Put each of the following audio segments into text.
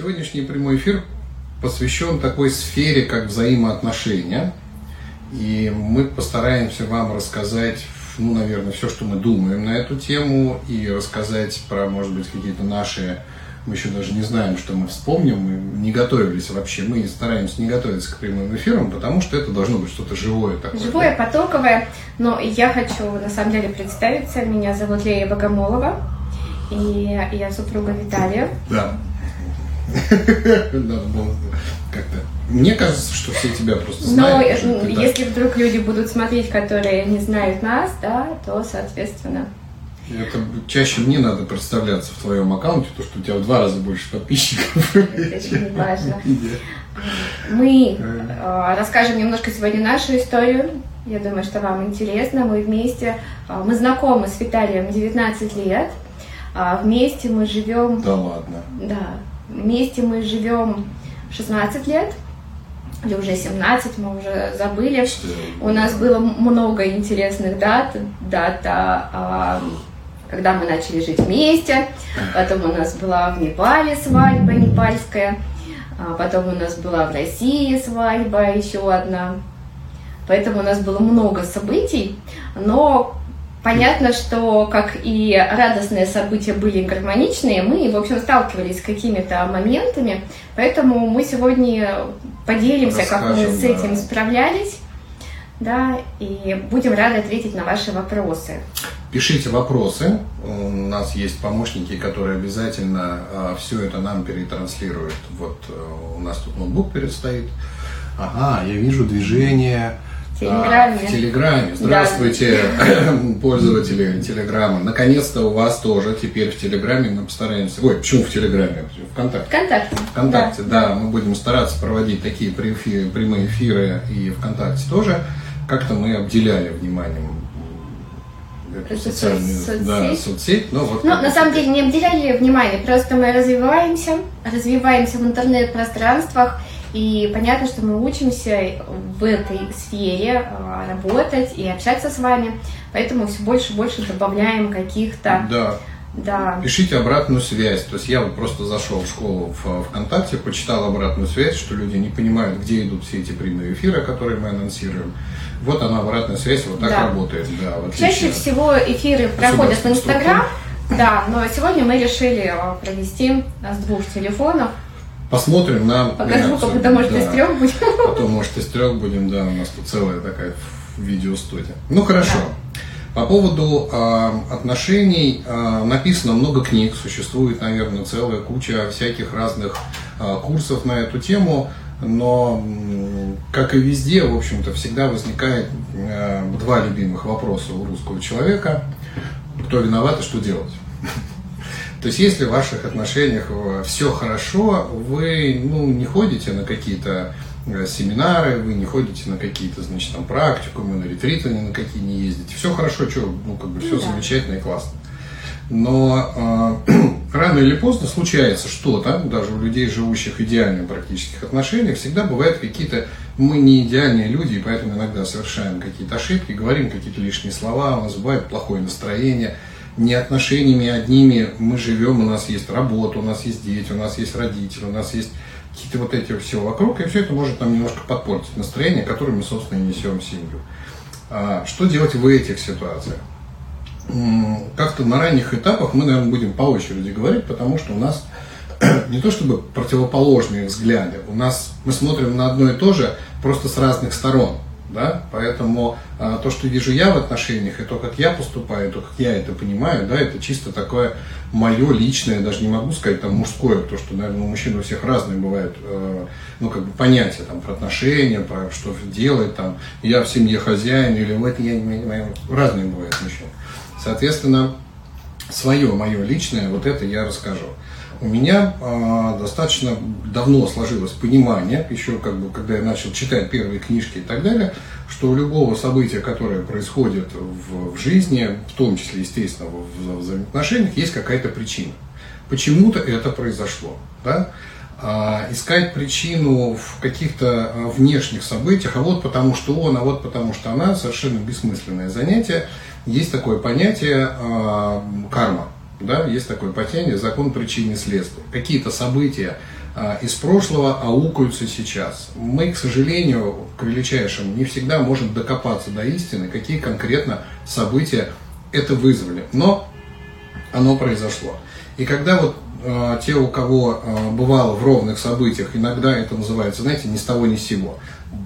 Сегодняшний прямой эфир посвящен такой сфере, как взаимоотношения. И мы постараемся вам рассказать, ну, наверное, все, что мы думаем на эту тему, и рассказать про, может быть, какие-то наши мы еще даже не знаем, что мы вспомним, мы не готовились вообще, мы стараемся не готовиться к прямым эфирам, потому что это должно быть что-то живое такое. Живое, потоковое, но я хочу на самом деле представиться, меня зовут Лея Богомолова, и я супруга Виталия. Да. Надо было как-то. Мне кажется, что все тебя просто знают. Но если вдруг люди будут смотреть, которые не знают нас, да, то, соответственно, это чаще мне надо представляться в твоем аккаунте, то что у тебя в два раза больше подписчиков. Это очень важно. Мы э, расскажем немножко сегодня нашу историю. Я думаю, что вам интересно. Мы вместе, э, мы знакомы с Виталием 19 лет. А вместе мы живем... Да ладно. Да. Вместе мы живем 16 лет или уже 17, мы уже забыли. У нас было много интересных дат. Дата а, когда мы начали жить вместе. Потом у нас была в Непале свадьба непальская. А потом у нас была в России свадьба еще одна. Поэтому у нас было много событий. Но понятно, что как и радостные события были гармоничные, мы, в общем, сталкивались с какими-то моментами. Поэтому мы сегодня поделимся, Расскажем, как мы с этим да. справлялись. Да, и будем рады ответить на ваши вопросы. Пишите вопросы. У нас есть помощники, которые обязательно а, все это нам перетранслируют. Вот а, у нас тут ноутбук перед стоит. Ага, я вижу движение Телеграме. А, в Телеграме. Здравствуйте, да. пользователи Телеграма. Наконец-то у вас тоже теперь в Телеграме мы постараемся. Ой, почему в Телеграме? Вконтакте. Вконтакте. Вконтакте, да. да. Мы будем стараться проводить такие прямые эфиры и ВКонтакте тоже. Как-то мы обделяли вниманием эту социальную соцсеть. Да, соцсеть. Но вот ну, на самом деле не обделяли внимание, просто мы развиваемся, развиваемся в интернет-пространствах, и понятно, что мы учимся в этой сфере а, работать и общаться с вами, поэтому все больше и больше добавляем каких-то да. Да. Пишите обратную связь. То есть я вот просто зашел в школу в ВКонтакте, почитал обратную связь, что люди не понимают, где идут все эти прямые эфиры, которые мы анонсируем. Вот она, обратная связь, вот так да. работает. Да, Чаще всего эфиры проходят в Инстаграм, да, но сегодня мы решили э, провести с двух телефонов. Посмотрим на Покажу, как это может да. из трех будем. Потом, может, из трех будем, да, у нас тут целая такая видеостудия. Ну, хорошо. Да. По поводу э, отношений э, написано много книг, существует, наверное, целая куча всяких разных э, курсов на эту тему но, как и везде, в общем-то, всегда возникает э, два любимых вопроса у русского человека. Кто виноват и что делать? То есть, если в ваших отношениях э, все хорошо, вы ну, не ходите на какие-то э, семинары, вы не ходите на какие-то, значит, там практикумы, на ретриты ни на какие не ездите. Все хорошо, что, ну, как бы все ну да. замечательно и классно. Но э, рано или поздно случается что-то, даже у людей, живущих в идеальных практических отношениях, всегда бывают какие-то, мы не идеальные люди, и поэтому иногда совершаем какие-то ошибки, говорим какие-то лишние слова, у нас бывает плохое настроение, не отношениями одними мы живем, у нас есть работа, у нас есть дети, у нас есть родители, у нас есть какие-то вот эти все вокруг, и все это может нам немножко подпортить настроение, которое мы, собственно, и несем в семью. А что делать в этих ситуациях? как-то на ранних этапах мы, наверное, будем по очереди говорить, потому что у нас не то чтобы противоположные взгляды, у нас мы смотрим на одно и то же, просто с разных сторон. Да? Поэтому а, то, что вижу я в отношениях, и то, как я поступаю, и то, как я это понимаю, да, это чисто такое мое личное, даже не могу сказать там мужское, потому что, наверное, у мужчин у всех разные бывают, э, ну, как бы понятия там про отношения, про что делать, там, я в семье хозяин, или в это я не понимаю, разные бывают мужчины. Соответственно, свое, мое личное, вот это я расскажу. У меня э, достаточно давно сложилось понимание, еще как бы, когда я начал читать первые книжки и так далее, что у любого события, которое происходит в, в жизни, в том числе, естественно, в, в взаимоотношениях, есть какая-то причина. Почему-то это произошло. Да? А, искать причину в каких-то внешних событиях, а вот потому что он, а вот потому что она, совершенно бессмысленное занятие есть такое понятие э, карма. Да, есть такое понятие закон причины следствия. Какие-то события а, из прошлого аукаются сейчас. Мы, к сожалению, к величайшему, не всегда можем докопаться до истины, какие конкретно события это вызвали. Но оно произошло. И когда вот э, те, у кого э, бывало в ровных событиях, иногда это называется, знаете, ни с того ни с сего.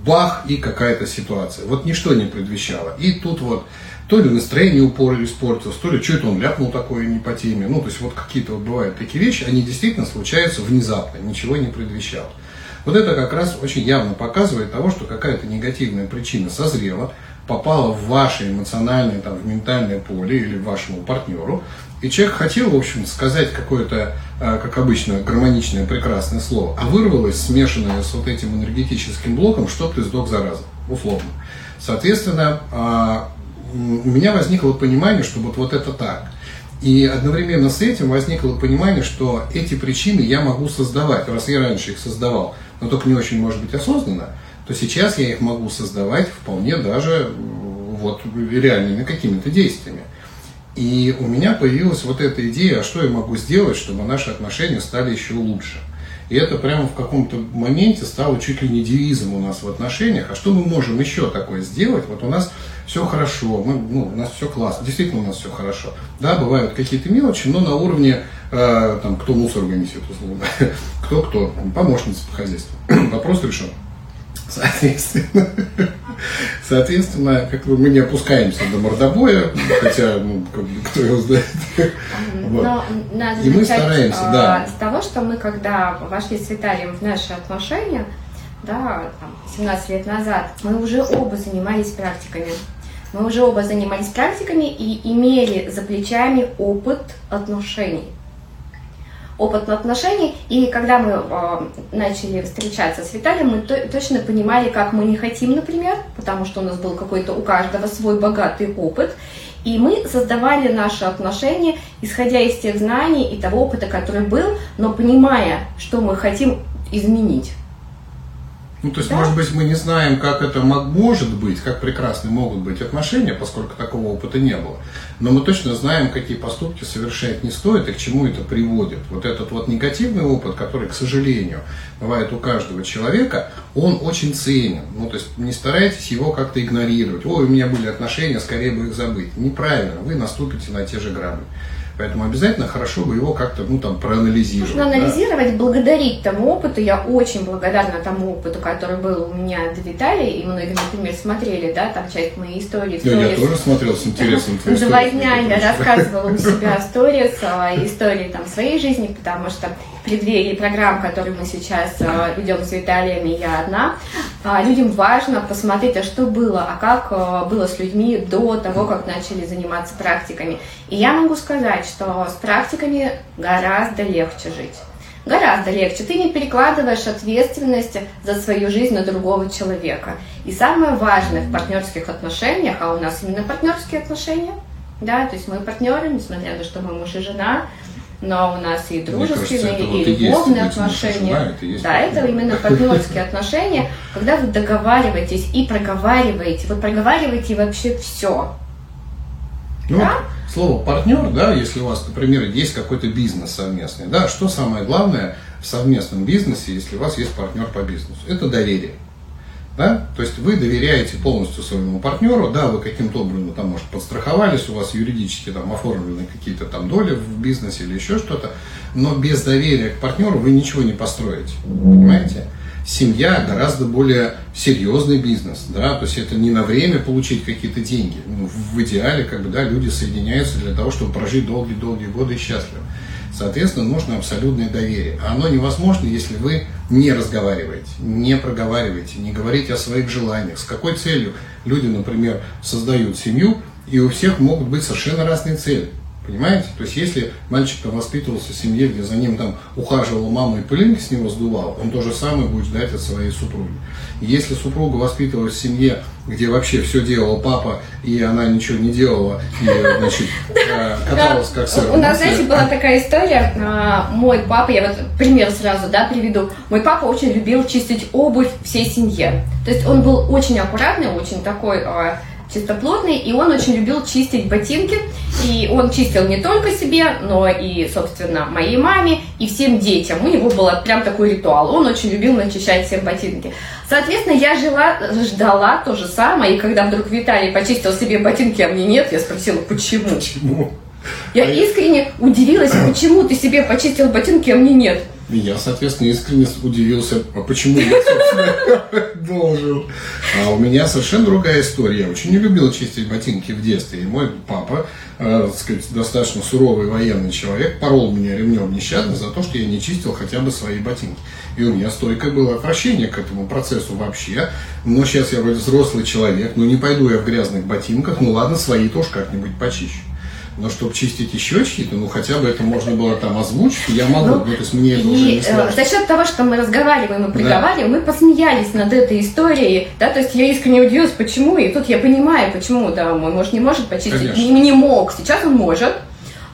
Бах и какая-то ситуация. Вот ничто не предвещало. И тут вот то ли настроение упор испортилось, то ли что это он ляпнул такое не по теме. Ну, то есть вот какие-то вот бывают такие вещи, они действительно случаются внезапно, ничего не предвещало. Вот это как раз очень явно показывает того, что какая-то негативная причина созрела, попала в ваше эмоциональное, там, в ментальное поле или вашему партнеру, и человек хотел, в общем, сказать какое-то, а, как обычно, гармоничное, прекрасное слово, а вырвалось, смешанное с вот этим энергетическим блоком, чтоб ты сдох зараза, условно. Соответственно, а, у меня возникло понимание, что вот, вот это так. И одновременно с этим возникло понимание, что эти причины я могу создавать, раз я раньше их создавал, но только не очень, может быть, осознанно, то сейчас я их могу создавать вполне даже вот реальными какими-то действиями. И у меня появилась вот эта идея, а что я могу сделать, чтобы наши отношения стали еще лучше. И это прямо в каком-то моменте стало чуть ли не девизом у нас в отношениях. А что мы можем еще такое сделать? Вот у нас все хорошо, мы, ну, у нас все классно, действительно у нас все хорошо. Да, бывают какие-то мелочи, но на уровне, э, там, кто мусор вынесет, условно, кто-кто, помощница по хозяйству. Вопрос решен. Соответственно, соответственно, как бы мы не опускаемся до мордобоя, хотя, ну, как бы, кто его знает. Но надо И мы стараемся, да. С того, что мы, когда вошли с Виталием в наши отношения, да, там, 17 лет назад, мы уже оба занимались практиками. Мы уже оба занимались практиками и имели за плечами опыт отношений опыт отношений. И когда мы э, начали встречаться с Виталием, мы то, точно понимали, как мы не хотим, например, потому что у нас был какой-то у каждого свой богатый опыт. И мы создавали наши отношения, исходя из тех знаний и того опыта, который был, но понимая, что мы хотим изменить. Ну, то есть, да? может быть, мы не знаем, как это может быть, как прекрасны могут быть отношения, поскольку такого опыта не было. Но мы точно знаем, какие поступки совершать не стоит и к чему это приводит. Вот этот вот негативный опыт, который, к сожалению, бывает у каждого человека, он очень ценен. Ну, то есть, не старайтесь его как-то игнорировать. Ой, у меня были отношения, скорее бы их забыть. Неправильно, вы наступите на те же грабли. Поэтому обязательно хорошо бы его как-то, ну, там, проанализировать. Нужно анализировать, да? благодарить тому опыту. Я очень благодарна тому опыту, который был у меня до Виталия, и многие, например, смотрели, да, там часть моей истории. Да, я тоже смотрел с интересом Два дня я рассказывала у себя сторис, истории там своей жизни, потому что преддверии программ, которые мы сейчас а, ведем с Виталием, и я одна, а, людям важно посмотреть, а что было, а как а, было с людьми до того, как начали заниматься практиками. И я могу сказать, что с практиками гораздо легче жить. Гораздо легче. Ты не перекладываешь ответственность за свою жизнь на другого человека. И самое важное в партнерских отношениях, а у нас именно партнерские отношения, да, то есть мы партнеры, несмотря на то, что мы муж и жена, но у нас и дружеские, кажется, и, и любовные отношения. Жена, это да, это именно партнерские отношения, когда вы договариваетесь и проговариваете. Вы проговариваете вообще все. Ну, да? слово партнер, да, если у вас, например, есть какой-то бизнес совместный, да, что самое главное в совместном бизнесе, если у вас есть партнер по бизнесу? Это доверие. Да? То есть вы доверяете полностью своему партнеру, да, вы каким-то образом там, может, подстраховались, у вас юридически там оформлены какие-то там доли в бизнесе или еще что-то, но без доверия к партнеру вы ничего не построите, понимаете? Семья гораздо более серьезный бизнес, да, то есть это не на время получить какие-то деньги. Ну, в идеале, как бы, да, люди соединяются для того, чтобы прожить долгие-долгие годы счастливо. Соответственно, нужно абсолютное доверие. А оно невозможно, если вы не разговариваете, не проговариваете, не говорите о своих желаниях. С какой целью люди, например, создают семью, и у всех могут быть совершенно разные цели. Понимаете? То есть, если мальчик там воспитывался в семье, где за ним там ухаживала мама и пылинки с него сдувал, он то же самое будет ждать от своей супруги. Если супруга воспитывалась в семье, где вообще все делал папа, и она ничего не делала, и, значит, э, каталась как сыр. У нас, знаете, была такая история. А, мой папа, я вот пример сразу, да, приведу. Мой папа очень любил чистить обувь всей семье. То есть он был очень аккуратный, очень такой а, чистоплотный, и он очень любил чистить ботинки. И он чистил не только себе, но и, собственно, моей маме и всем детям. У него был прям такой ритуал. Он очень любил начищать всем ботинки. Соответственно, я жила, ждала то же самое, и когда вдруг Виталий почистил себе ботинки, а мне нет, я спросила, почему? Почему? Я искренне удивилась, почему ты себе почистил ботинки, а мне нет. И я, соответственно, искренне удивился, а почему я, собственно, должен. А у меня совершенно другая история. Я очень не любил чистить ботинки в детстве. И мой папа, э, так сказать, достаточно суровый военный человек, порол меня ремнем нещадно за то, что я не чистил хотя бы свои ботинки. И у меня стойкое было отвращение к этому процессу вообще. Но сейчас я вроде взрослый человек, ну не пойду я в грязных ботинках, ну ладно, свои тоже как-нибудь почищу. Но чтобы чистить еще чьи-то, ну хотя бы это можно было там озвучить, я могу, ну, ну то есть мне это уже не э, страшно. За счет того, что мы разговариваем и приговариваем, да. мы посмеялись над этой историей, да, то есть я искренне удивилась, почему, и тут я понимаю, почему, да, мой муж не может почистить, не, не мог, сейчас он может,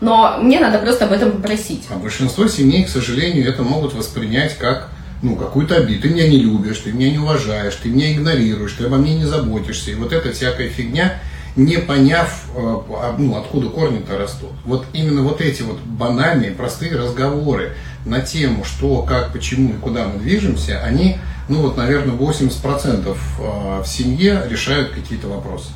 но мне надо просто об этом попросить. А большинство семей, к сожалению, это могут воспринять как ну, какую-то обиду. Ты меня не любишь, ты меня не уважаешь, ты меня игнорируешь, ты обо мне не заботишься. И вот эта всякая фигня, не поняв, э, а, ну, откуда корни-то растут. Вот именно вот эти вот банальные, простые разговоры на тему, что, как, почему и куда мы движемся, они, ну вот, наверное, 80% э, в семье решают какие-то вопросы.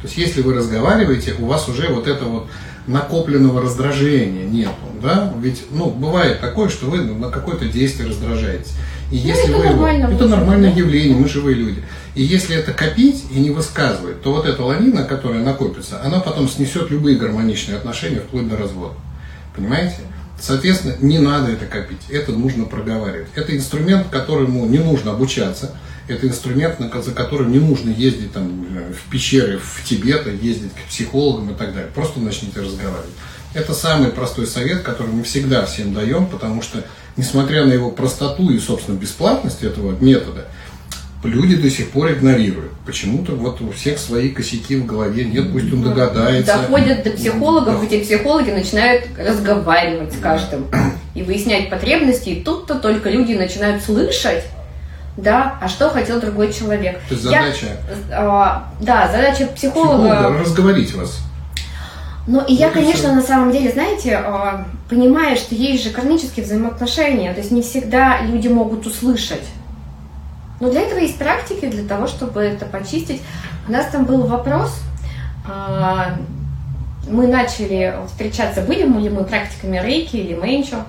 То есть, если вы разговариваете, у вас уже вот это вот накопленного раздражения нету, да? Ведь, ну, бывает такое, что вы на какое-то действие раздражаетесь. И ну, если это вы нормально. Его, это нормальное явление, мы живые люди. И если это копить и не высказывать, то вот эта лавина, которая накопится, она потом снесет любые гармоничные отношения вплоть до развода. Понимаете? Соответственно, не надо это копить, это нужно проговаривать. Это инструмент, которому не нужно обучаться, это инструмент, за которым не нужно ездить там, в пещеры в Тибет, ездить к психологам и так далее. Просто начните разговаривать. Это самый простой совет, который мы всегда всем даем, потому что, несмотря на его простоту и, собственно, бесплатность этого метода, люди до сих пор игнорируют. Почему-то вот у всех свои косяки в голове, нет, пусть он догадается. Доходят до психологов, да. эти психологи начинают разговаривать с каждым и выяснять потребности, и тут-то только люди начинают слышать, да, а что хотел другой человек. То есть задача... Я, а, да, задача психолога... Психолога разговорить вас. Ну и я, конечно, на самом деле, знаете, а, понимаю, что есть же кармические взаимоотношения, то есть не всегда люди могут услышать. Но для этого есть практики, для того, чтобы это почистить. У нас там был вопрос, а, мы начали встречаться, были ли мы практиками рейки или менчо?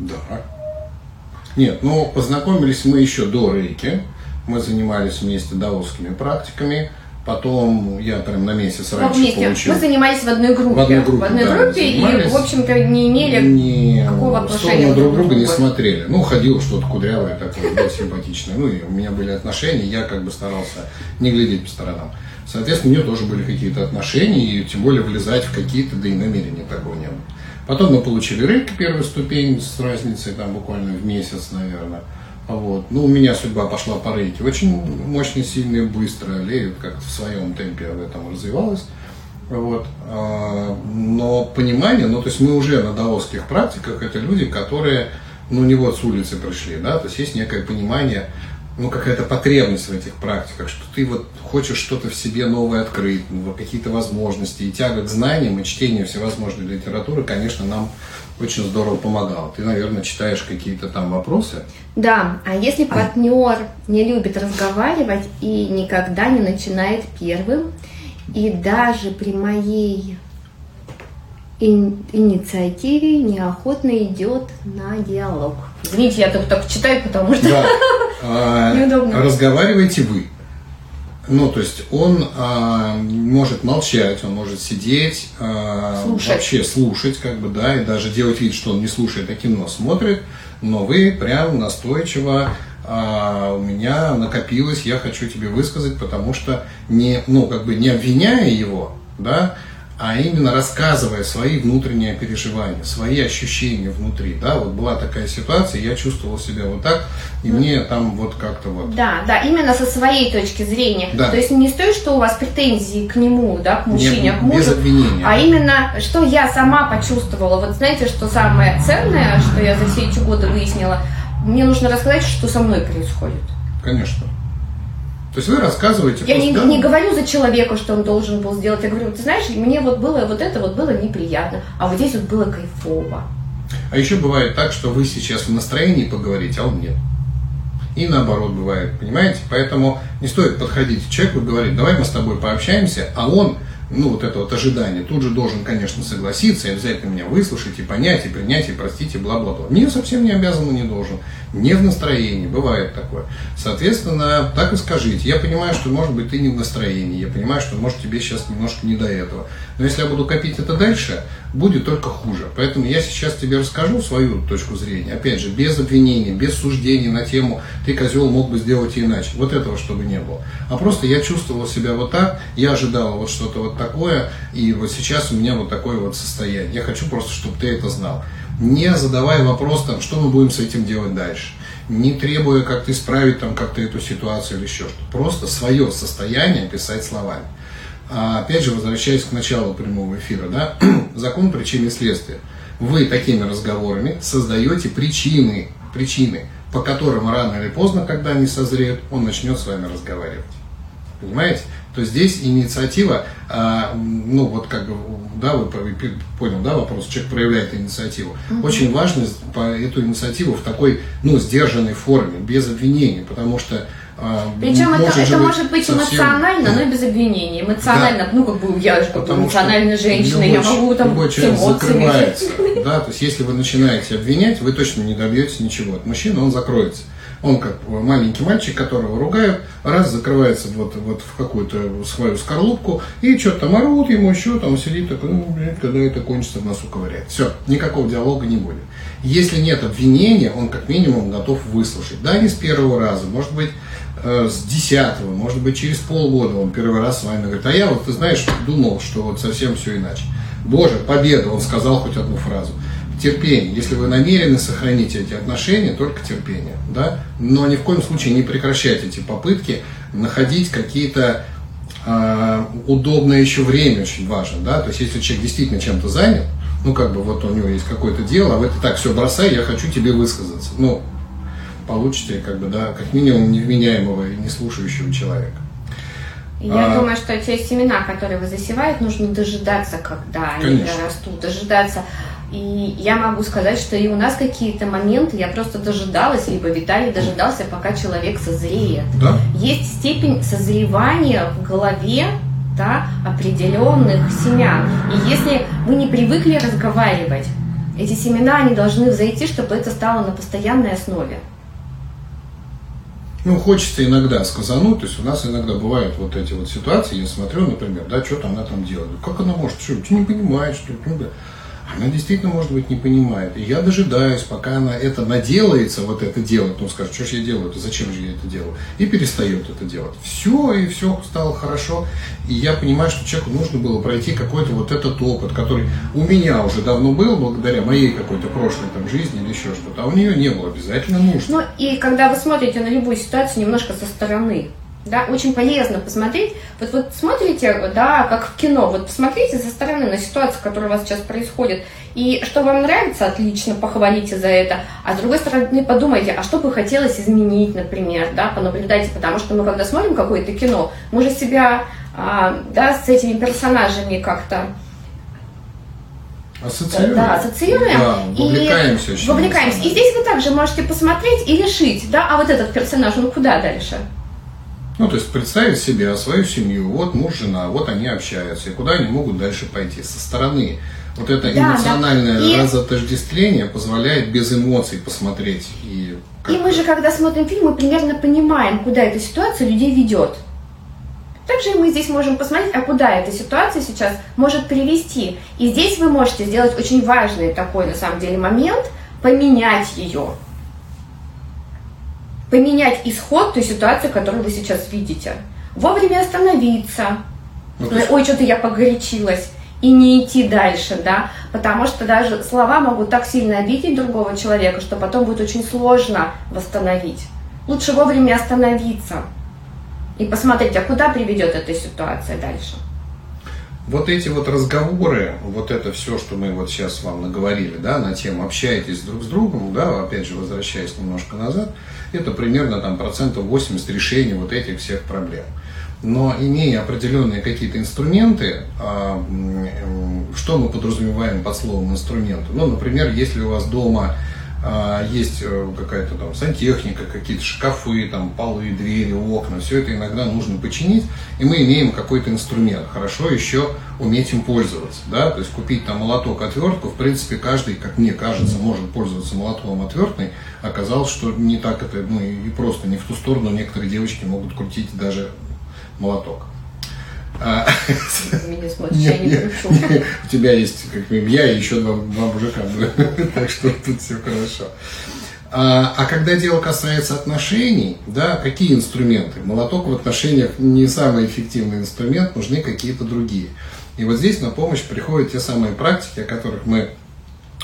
Да. Нет, ну познакомились мы еще до рейки. Мы занимались вместе даосскими практиками. Потом я прям на месяц раньше вместе. получил. Мы занимались в одной группе. В одной группе, в одной да, группе и, в общем-то, не имели не, никакого отношения друг друга не смотрели. Ну, ходил что-то кудрявое такое, было симпатичное. Ну, и у меня были отношения, я как бы старался не глядеть по сторонам. Соответственно, у нее тоже были какие-то отношения, и тем более влезать в какие-то, да и намерения такого не было. Потом мы получили рейк первую ступень с разницей там буквально в месяц, наверное. Вот. Ну, у меня судьба пошла по рейке очень мощно, сильно и быстро. Леют как в своем темпе в этом развивалась. Вот. А, но понимание, ну, то есть мы уже на даосских практиках, это люди, которые, ну, не вот с улицы пришли, да, то есть есть некое понимание, ну, какая-то потребность в этих практиках, что ты вот хочешь что-то в себе новое открыть, ну, какие-то возможности, и тяга к знаниям, и чтение всевозможной литературы, конечно, нам очень здорово помогало. Ты, наверное, читаешь какие-то там вопросы. Да, а если партнер не любит разговаривать и никогда не начинает первым, и даже при моей инициативе неохотно идет на диалог. Извините, я только так читаю, потому что да. А, неудобно. Разговаривайте вы. Ну, то есть он а, может молчать, он может сидеть, а, слушать. вообще слушать, как бы, да, и даже делать вид, что он не слушает, а кино смотрит, но вы прям настойчиво а, у меня накопилось, я хочу тебе высказать, потому что не, ну, как бы не обвиняя его, да, а именно рассказывая свои внутренние переживания, свои ощущения внутри. Да, вот была такая ситуация, я чувствовал себя вот так, и ну, мне там вот как-то вот. Да, да, именно со своей точки зрения. Да. То есть не с той, что у вас претензии к нему, да, к мужчине, не, к мужу, без обвинения. а именно, что я сама почувствовала. Вот знаете, что самое ценное, что я за все эти годы выяснила, мне нужно рассказать, что со мной происходит. Конечно. То есть вы рассказываете... Я не, да? не говорю за человека, что он должен был сделать. Я говорю, ты знаешь, мне вот было вот это вот было неприятно, а вот здесь вот было кайфово. А еще бывает так, что вы сейчас в настроении поговорить, а он нет. И наоборот бывает, понимаете? Поэтому не стоит подходить к человеку и говорить, давай мы с тобой пообщаемся, а он ну, вот это вот ожидание, тут же должен, конечно, согласиться и обязательно меня выслушать, и понять, и принять, и простить, и бла-бла-бла. Не, совсем не обязан и не должен. Не в настроении, бывает такое. Соответственно, так и скажите. Я понимаю, что, может быть, ты не в настроении, я понимаю, что, может, тебе сейчас немножко не до этого. Но если я буду копить это дальше, будет только хуже. Поэтому я сейчас тебе расскажу свою точку зрения. Опять же, без обвинений, без суждений на тему «ты, козел, мог бы сделать иначе». Вот этого чтобы не было. А просто я чувствовал себя вот так, я ожидал вот что-то вот такое, и вот сейчас у меня вот такое вот состояние. Я хочу просто, чтобы ты это знал. Не задавая вопрос, там, что мы будем с этим делать дальше. Не требуя как-то исправить там как-то эту ситуацию или еще что-то. Просто свое состояние писать словами. А, опять же, возвращаясь к началу прямого эфира, да, закон причины и следствия. Вы такими разговорами создаете причины, причины, по которым рано или поздно, когда они созреют, он начнет с вами разговаривать. Понимаете? То здесь инициатива, а, ну вот как бы, да, вы понял, да, вопрос, человек проявляет инициативу. Угу. Очень важно эту инициативу в такой, ну, сдержанной форме, без обвинений, потому что а, Причем это, это может быть совсем... эмоционально, но без обвинений. Эмоционально, да. ну как бы я же как эмоциональная женщина, любой, я могу там любой закрывается. Да, то есть если вы начинаете обвинять, вы точно не добьетесь ничего. От мужчины он закроется. Он как маленький мальчик, которого ругают, раз закрывается вот, вот в какую-то свою скорлупку, и что-то там орут ему еще, там сидит такой, ну, блин, когда это кончится, в носу ковыряет. Все, никакого диалога не будет. Если нет обвинения, он как минимум готов выслушать. Да, не с первого раза, может быть, с десятого, может быть, через полгода он первый раз с вами говорит, а я вот, ты знаешь, думал, что вот совсем все иначе. Боже, победа, он сказал хоть одну фразу терпение. Если вы намерены сохранить эти отношения, только терпение. Да? Но ни в коем случае не прекращать эти попытки находить какие-то э, удобное еще время очень важно. Да? То есть если человек действительно чем-то занят, ну как бы вот у него есть какое-то дело, а вы так все бросай, я хочу тебе высказаться. Ну, получите как бы, да, как минимум невменяемого и не слушающего человека. Я а, думаю, что те семена, которые вы засеваете, нужно дожидаться, когда конечно. они растут, дожидаться и я могу сказать, что и у нас какие-то моменты я просто дожидалась, либо Виталий дожидался, пока человек созреет. Да? Есть степень созревания в голове да, определенных семян. И если вы не привыкли разговаривать, эти семена, они должны взойти, чтобы это стало на постоянной основе. Ну, хочется иногда сказануть, то есть у нас иногда бывают вот эти вот ситуации, я смотрю, например, да, что-то она там делает. Как она может, что, ты не понимаешь, что, ну, да. Она действительно, может быть, не понимает. И я дожидаюсь, пока она это наделается, вот это делать, ну скажет, что же я делаю, то зачем же я это делаю, и перестает это делать. Все, и все стало хорошо. И я понимаю, что человеку нужно было пройти какой-то вот этот опыт, который у меня уже давно был, благодаря моей какой-то прошлой там жизни или еще что-то, а у нее не было, обязательно нужно. Ну и когда вы смотрите на любую ситуацию немножко со стороны, да, очень полезно посмотреть. Вот вот смотрите, да, как в кино, вот посмотрите со стороны на ситуацию, которая у вас сейчас происходит, и что вам нравится, отлично, похвалите за это, а с другой стороны подумайте, а что бы хотелось изменить, например, да, понаблюдайте, потому что мы когда смотрим какое-то кино, мы же себя, а, да, с этими персонажами как-то Ассоциируем. Да, ассоциируем. Да, вовлекаемся и очень. Вовлекаемся. И здесь вы также можете посмотреть и решить, да, а вот этот персонаж, ну куда дальше? Ну, то есть представить себе свою семью, вот муж, жена, вот они общаются, и куда они могут дальше пойти со стороны. Вот это да, эмоциональное да. И... разотождествление позволяет без эмоций посмотреть. И, и мы же, когда смотрим фильм, мы примерно понимаем, куда эта ситуация людей ведет. Также мы здесь можем посмотреть, а куда эта ситуация сейчас может привести. И здесь вы можете сделать очень важный такой, на самом деле, момент, поменять ее поменять исход той ситуации, которую вы сейчас видите. Вовремя остановиться. Ну, Ой, что-то я погорячилась. И не идти дальше, да, потому что даже слова могут так сильно обидеть другого человека, что потом будет очень сложно восстановить. Лучше вовремя остановиться и посмотреть, а куда приведет эта ситуация дальше. Вот эти вот разговоры, вот это все, что мы вот сейчас вам наговорили, да, на тему общаетесь друг с другом, да, опять же, возвращаясь немножко назад, это примерно там процентов 80 решения вот этих всех проблем. Но имея определенные какие-то инструменты, а, что мы подразумеваем под словом инструменты? Ну, например, если у вас дома есть э, какая-то там сантехника, какие-то шкафы, там полы, двери, окна, все это иногда нужно починить, и мы имеем какой-то инструмент. Хорошо еще уметь им пользоваться, да, то есть купить там молоток, отвертку, в принципе, каждый, как мне кажется, может пользоваться молотком отверткой, оказалось, что не так это, ну и просто не в ту сторону некоторые девочки могут крутить даже молоток. А, меня смотришь, я не кручу. У тебя есть как бы я и еще два, два мужика, так что тут все хорошо. А, а когда дело касается отношений, да, какие инструменты? Молоток в отношениях не самый эффективный инструмент, нужны какие-то другие. И вот здесь на помощь приходят те самые практики, о которых мы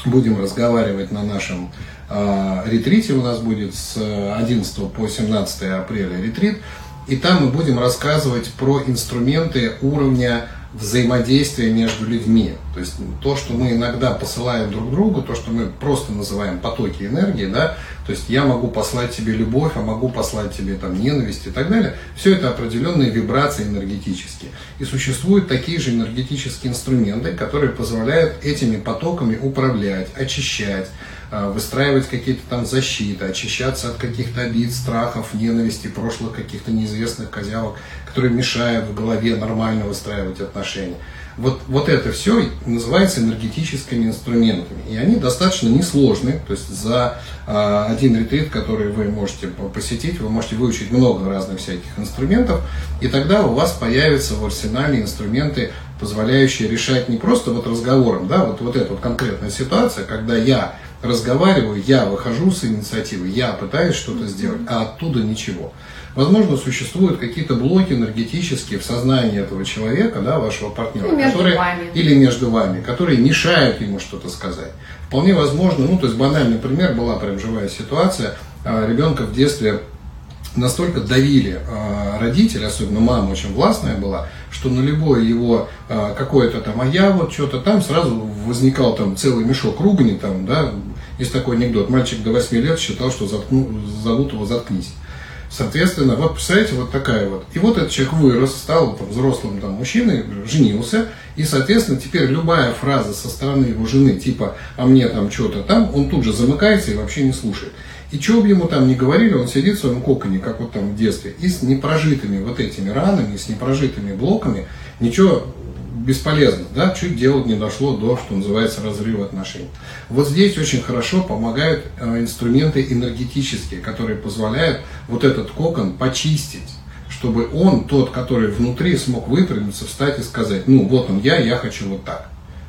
будем разговаривать на нашем э, ретрите. У нас будет с 11 по 17 апреля ретрит. И там мы будем рассказывать про инструменты уровня взаимодействия между людьми. То есть то, что мы иногда посылаем друг другу, то, что мы просто называем потоки энергии, да, то есть я могу послать тебе любовь, а могу послать тебе там ненависть и так далее, все это определенные вибрации энергетические. И существуют такие же энергетические инструменты, которые позволяют этими потоками управлять, очищать, выстраивать какие-то там защиты, очищаться от каких-то обид, страхов, ненависти, прошлых каких-то неизвестных козявок, которые мешают в голове нормально выстраивать отношения. Вот, вот это все называется энергетическими инструментами. И они достаточно несложны. То есть за э, один ретрит, который вы можете посетить, вы можете выучить много разных всяких инструментов. И тогда у вас появятся в арсенале инструменты, позволяющие решать не просто вот разговором, да, вот, вот эта вот конкретная ситуация, когда я разговариваю, я выхожу с инициативы, я пытаюсь что-то сделать, а оттуда ничего. Возможно, существуют какие-то блоки энергетические в сознании этого человека, да, вашего партнера, или между, которые, вами. или между вами, которые мешают ему что-то сказать. Вполне возможно, ну, то есть банальный пример, была прям живая ситуация, а, ребенка в детстве настолько давили э, родители, особенно мама очень властная была, что на любое его э, какое-то там, а я вот что-то там, сразу возникал там целый мешок ругани там, да, есть такой анекдот. Мальчик до 8 лет считал, что заткну, зовут его «заткнись». Соответственно, вот представляете, вот такая вот. И вот этот человек вырос, стал там, взрослым там, мужчиной, женился, и, соответственно, теперь любая фраза со стороны его жены, типа «а мне там что-то там», он тут же замыкается и вообще не слушает. И что бы ему там ни говорили, он сидит в своем коконе, как вот там в детстве, и с непрожитыми вот этими ранами, с непрожитыми блоками, ничего бесполезно, да, чуть дело не дошло до, что называется, разрыва отношений. Вот здесь очень хорошо помогают э, инструменты энергетические, которые позволяют вот этот кокон почистить, чтобы он, тот, который внутри, смог выпрямиться, встать и сказать, ну вот он я, я хочу вот так.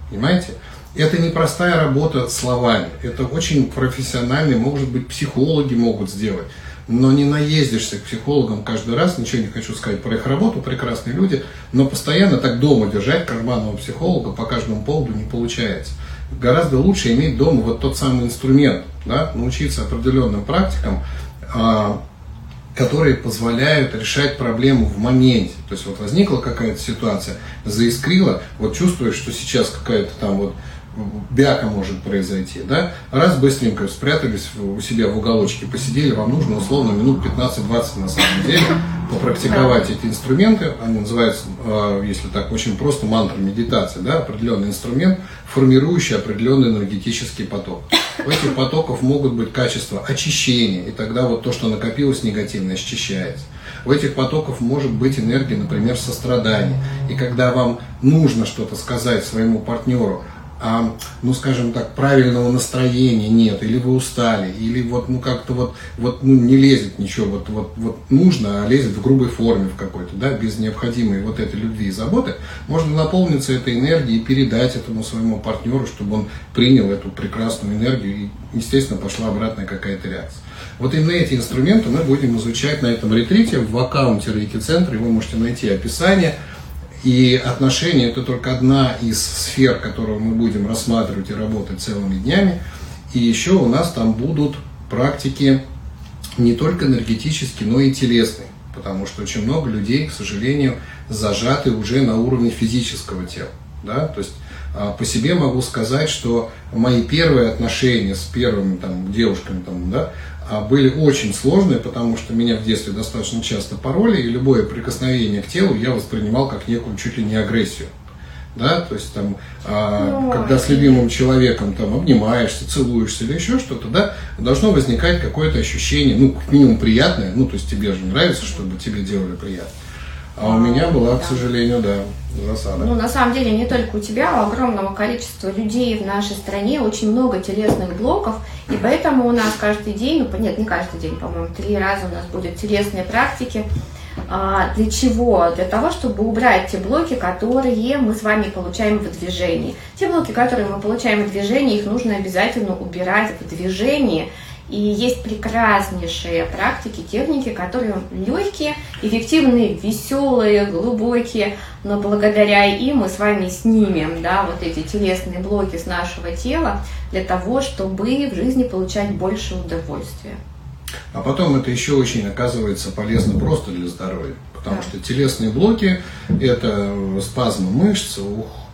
Понимаете? Это не простая работа словами, это очень профессиональный, может быть, психологи могут сделать но не наездишься к психологам каждый раз, ничего не хочу сказать про их работу, прекрасные люди, но постоянно так дома держать карманного психолога по каждому поводу не получается. Гораздо лучше иметь дома вот тот самый инструмент, да, научиться определенным практикам, а, которые позволяют решать проблему в моменте. То есть вот возникла какая-то ситуация, заискрила, вот чувствуешь, что сейчас какая-то там вот бяка может произойти, да, раз быстренько спрятались у себя в уголочке, посидели, вам нужно условно минут 15-20 на самом деле попрактиковать эти инструменты, они называются, а, если так очень просто, мантра медитации, да, определенный инструмент, формирующий определенный энергетический поток. У этих потоков могут быть качества очищения, и тогда вот то, что накопилось негативно, исчищается. У этих потоков может быть энергия, например, сострадания. И когда вам нужно что-то сказать своему партнеру, ну, скажем так, правильного настроения нет, или вы устали, или вот, ну, как-то вот, вот ну, не лезет ничего, вот, вот, вот нужно, а лезет в грубой форме в какой-то, да, без необходимой вот этой любви и заботы, можно наполниться этой энергией и передать этому своему партнеру, чтобы он принял эту прекрасную энергию и, естественно, пошла обратная какая-то реакция. Вот именно эти инструменты мы будем изучать на этом ретрите в аккаунте Рейки Центра, вы можете найти описание, и отношения это только одна из сфер, которую мы будем рассматривать и работать целыми днями. И еще у нас там будут практики не только энергетические, но и телесные. Потому что очень много людей, к сожалению, зажаты уже на уровне физического тела. Да? То есть а, по себе могу сказать, что мои первые отношения с первыми там, девушками там, да, были очень сложные, потому что меня в детстве достаточно часто пароли, и любое прикосновение к телу я воспринимал как некую чуть ли не агрессию. Да, то есть там, а, ну, когда с любимым человеком там обнимаешься, целуешься или еще что-то, да, должно возникать какое-то ощущение, ну, как минимум приятное, ну, то есть тебе же нравится, чтобы тебе делали приятно. А у меня была, к сожалению, да, засада. Ну, на самом деле, не только у тебя, а у огромного количества людей в нашей стране очень много телесных блоков, и поэтому у нас каждый день, ну, нет, не каждый день, по-моему, три раза у нас будут телесные практики. А, для чего? Для того, чтобы убрать те блоки, которые мы с вами получаем в движении. Те блоки, которые мы получаем в движении, их нужно обязательно убирать в движении – и есть прекраснейшие практики, техники, которые легкие, эффективные, веселые, глубокие, но благодаря им мы с вами снимем да, вот эти телесные блоки с нашего тела для того, чтобы в жизни получать больше удовольствия. А потом это еще очень оказывается полезно просто для здоровья, потому да. что телесные блоки – это спазмы мышц,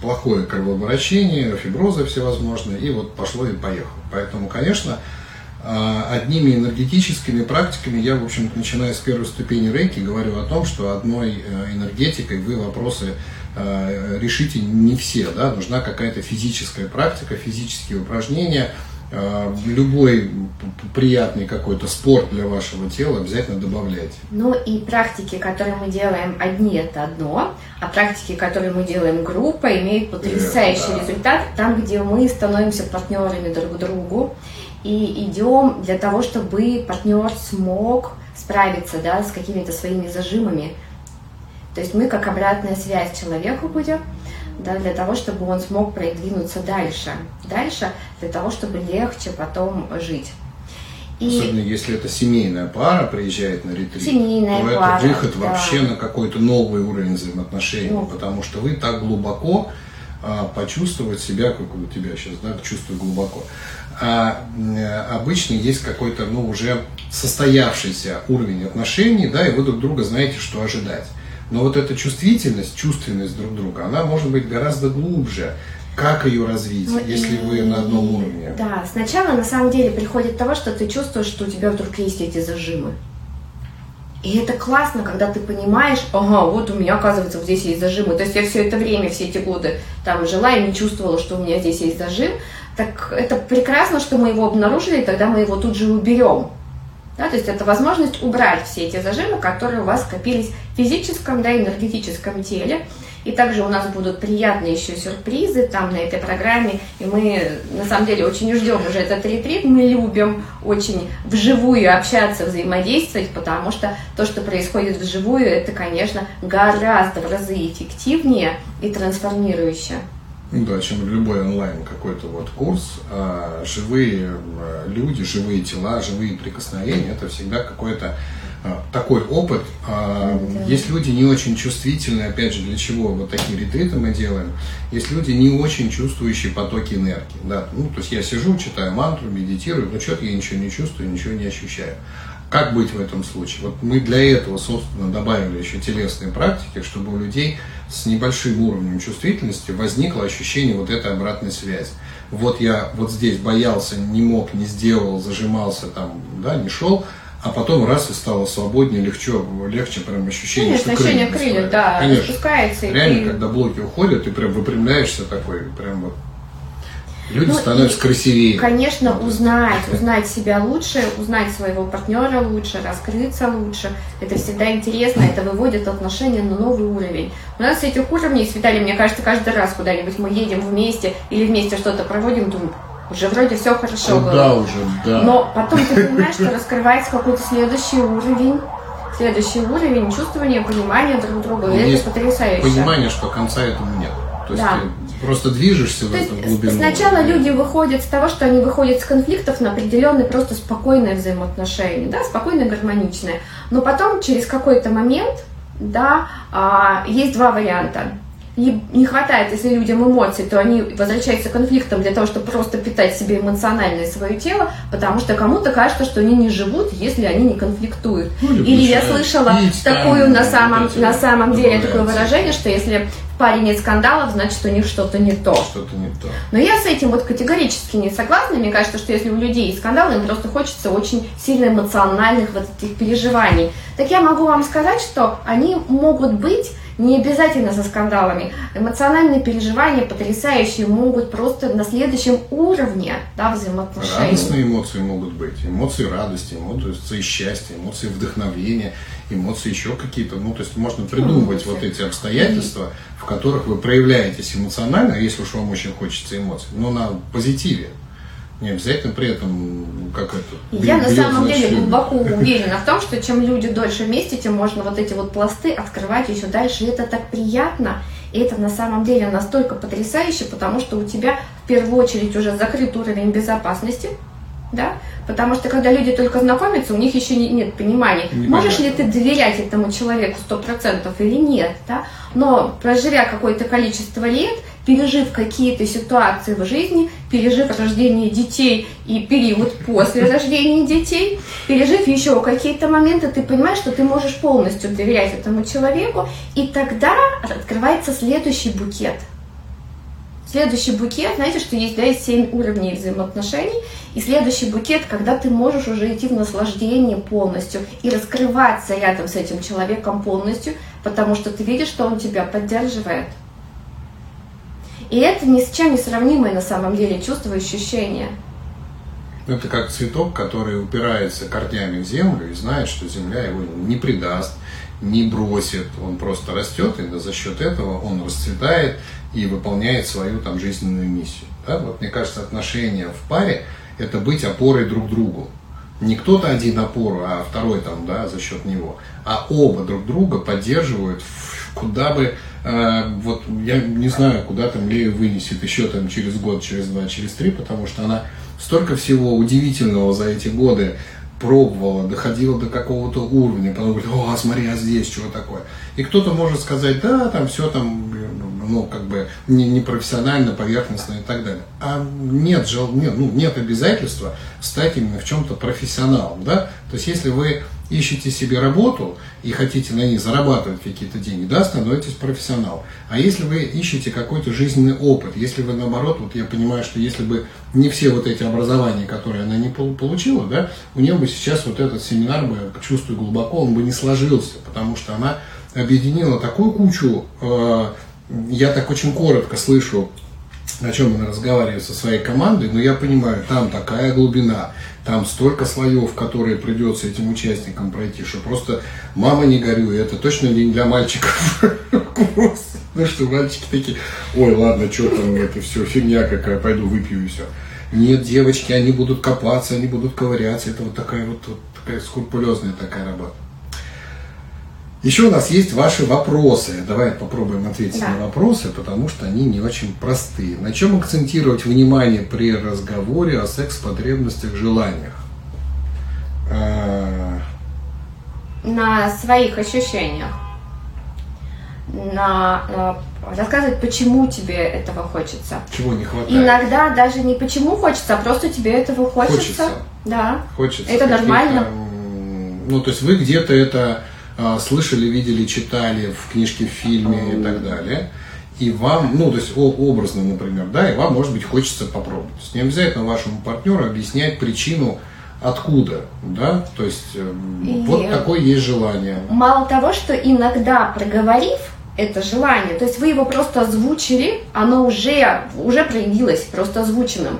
плохое кровообращение, фиброзы всевозможные, и вот пошло и поехало. Поэтому, конечно, одними энергетическими практиками я, в общем-то, начиная с первой ступени рейки, говорю о том, что одной э, энергетикой вы вопросы э, решите не все, да, нужна какая-то физическая практика, физические упражнения, э, любой приятный какой-то спорт для вашего тела обязательно добавляйте. Ну и практики, которые мы делаем одни, это одно, а практики, которые мы делаем группой, имеют потрясающий это, да. результат там, где мы становимся партнерами друг другу и идем для того, чтобы партнер смог справиться да, с какими-то своими зажимами. То есть мы как обратная связь человеку будем, да, для того, чтобы он смог продвинуться дальше. Дальше для того, чтобы легче потом жить. И Особенно если это семейная пара приезжает на ретрит, семейная то пара, это выход да. вообще на какой-то новый уровень взаимоотношений, ну, потому что вы так глубоко почувствовать себя, как у тебя сейчас, да, чувствую глубоко, а обычно есть какой-то, ну, уже состоявшийся уровень отношений, да, и вы друг друга знаете, что ожидать. Но вот эта чувствительность, чувственность друг друга, она может быть гораздо глубже. Как ее развить, ну, если и, вы на одном уровне? Да, сначала на самом деле приходит того, что ты чувствуешь, что у тебя вдруг есть эти зажимы. И это классно, когда ты понимаешь, ага, вот у меня, оказывается, здесь есть зажимы. То есть я все это время, все эти годы там жила и не чувствовала, что у меня здесь есть зажим так это прекрасно, что мы его обнаружили, и тогда мы его тут же уберем. Да, то есть это возможность убрать все эти зажимы, которые у вас скопились в физическом, да, энергетическом теле. И также у нас будут приятные еще сюрпризы там на этой программе. И мы на самом деле очень ждем уже этот ретрит. Мы любим очень вживую общаться, взаимодействовать, потому что то, что происходит вживую, это, конечно, гораздо в разы эффективнее и трансформирующе. Ну да, чем любой онлайн какой-то вот курс, а живые а, люди, живые тела, живые прикосновения, это всегда какой-то а, такой опыт. А, да. Есть люди не очень чувствительные, опять же, для чего вот такие ретриты мы делаем. Есть люди не очень чувствующие потоки энергии. Да? Ну, то есть я сижу, читаю мантру, медитирую, но что-то я ничего не чувствую, ничего не ощущаю. Как быть в этом случае? Вот мы для этого, собственно, добавили еще телесные практики, чтобы у людей с небольшим уровнем чувствительности возникло ощущение вот этой обратной связи. Вот я вот здесь боялся, не мог, не сделал, зажимался там, да, не шел, а потом раз и стало свободнее, легче, легче прям ощущение, Конечно, что ощущение крылья, да, Конечно. распускается. Реально, ты... когда блоки уходят, ты прям выпрямляешься такой, прям вот Люди ну, становятся красивее. Конечно, узнать, узнать себя лучше, узнать своего партнера лучше, раскрыться лучше. Это всегда интересно, это выводит отношения на новый уровень. У нас этих уровней, с Виталием, мне кажется, каждый раз куда-нибудь мы едем вместе или вместе что-то проводим, думаем, уже вроде все хорошо было. Да, уже, да. Но потом ты понимаешь, что раскрывается какой-то следующий уровень следующий уровень чувствования, понимания друг друга. И это потрясающе. Понимание, что конца этому нет. То есть да. ты просто движешься То в этом глубину. Сначала люди выходят с того, что они выходят с конфликтов на определенные просто спокойные взаимоотношения, да, спокойные, гармоничные. Но потом через какой-то момент, да, а, есть два варианта. Не хватает, если людям эмоций, то они возвращаются к конфликтам для того, чтобы просто питать себе эмоциональное свое тело, потому что кому-то кажется, что они не живут, если они не конфликтуют. Ну, или я слышала пить, такую там, на самом, на самом деле такое выражение, что если в паре нет скандалов, значит у них что-то не то. Что-то не то. Но я с этим вот категорически не согласна. Мне кажется, что если у людей есть скандалы, им просто хочется очень сильно эмоциональных вот этих переживаний. Так я могу вам сказать, что они могут быть не обязательно со скандалами. Эмоциональные переживания потрясающие могут просто на следующем уровне да, взаимоотношений. Радостные эмоции могут быть. Эмоции радости, эмоции счастья, эмоции вдохновения, эмоции еще какие-то. Ну, то есть можно придумывать ну, вот эти обстоятельства, в которых вы проявляетесь эмоционально, если уж вам очень хочется эмоций, но на позитиве. Не обязательно при этом как это. Я на самом деле глубоко уверена в том, что чем люди дольше вместе, тем можно вот эти вот пласты открывать еще дальше. И это так приятно. И это на самом деле настолько потрясающе, потому что у тебя в первую очередь уже закрыт уровень безопасности, да? Потому что когда люди только знакомятся, у них еще не, нет понимания, Непонятно. можешь ли ты доверять этому человеку сто процентов или нет, да? Но проживя какое-то количество лет, пережив какие-то ситуации в жизни, пережив рождение детей и период после рождения детей, пережив еще какие-то моменты, ты понимаешь, что ты можешь полностью доверять этому человеку, и тогда открывается следующий букет. Следующий букет, знаете, что есть, да, есть семь уровней взаимоотношений, и следующий букет, когда ты можешь уже идти в наслаждение полностью и раскрываться рядом с этим человеком полностью, потому что ты видишь, что он тебя поддерживает. И это ни с чем не сравнимое на самом деле чувство и ощущение. Это как цветок, который упирается корнями в землю и знает, что земля его не предаст, не бросит, он просто растет, и за счет этого он расцветает и выполняет свою там жизненную миссию. Да? Вот мне кажется, отношения в паре – это быть опорой друг другу. Не кто-то один опору, а второй там, да, за счет него. А оба друг друга поддерживают, куда бы а, вот я не знаю, куда там Лея вынесет еще там через год, через два, через три, потому что она столько всего удивительного за эти годы пробовала, доходила до какого-то уровня, потом говорит, о, смотри, а здесь чего такое. И кто-то может сказать, да, там все там, ну, как бы не, не поверхностно и так далее. А нет, жел, нет, ну, нет обязательства стать именно в чем-то профессионалом, да. То есть, если вы ищете себе работу и хотите на ней зарабатывать какие-то деньги, да, становитесь профессионалом. А если вы ищете какой-то жизненный опыт, если вы наоборот, вот я понимаю, что если бы не все вот эти образования, которые она не получила, да, у нее бы сейчас вот этот семинар бы, чувствую глубоко, он бы не сложился, потому что она объединила такую кучу, э, я так очень коротко слышу о чем она разговаривает со своей командой, но я понимаю, там такая глубина, там столько слоев, которые придется этим участникам пройти, что просто мама не горюй, это точно не для мальчиков Ну что, мальчики такие, ой, ладно, что там, это все фигня какая, пойду выпью и все. Нет, девочки, они будут копаться, они будут ковыряться, это вот такая вот, вот такая скрупулезная такая работа. Еще у нас есть ваши вопросы. Давай попробуем ответить да. на вопросы, потому что они не очень простые. На чем акцентировать внимание при разговоре о секс-потребностях, желаниях? А, на своих ощущениях. На, на рассказывать, почему тебе этого хочется. Чего не хватает. Иногда даже не почему хочется, а просто тебе этого хочется. Хочется. Да. Хочется. Это нормально. Ну, то есть вы где-то это слышали, видели, читали в книжке, в фильме и так далее. И вам, ну, то есть образно, например, да, и вам, может быть, хочется попробовать. То есть не обязательно вашему партнеру объяснять причину, откуда, да, то есть э, и вот такое есть желание. Мало того, что иногда проговорив это желание, то есть вы его просто озвучили, оно уже, уже проявилось просто озвученным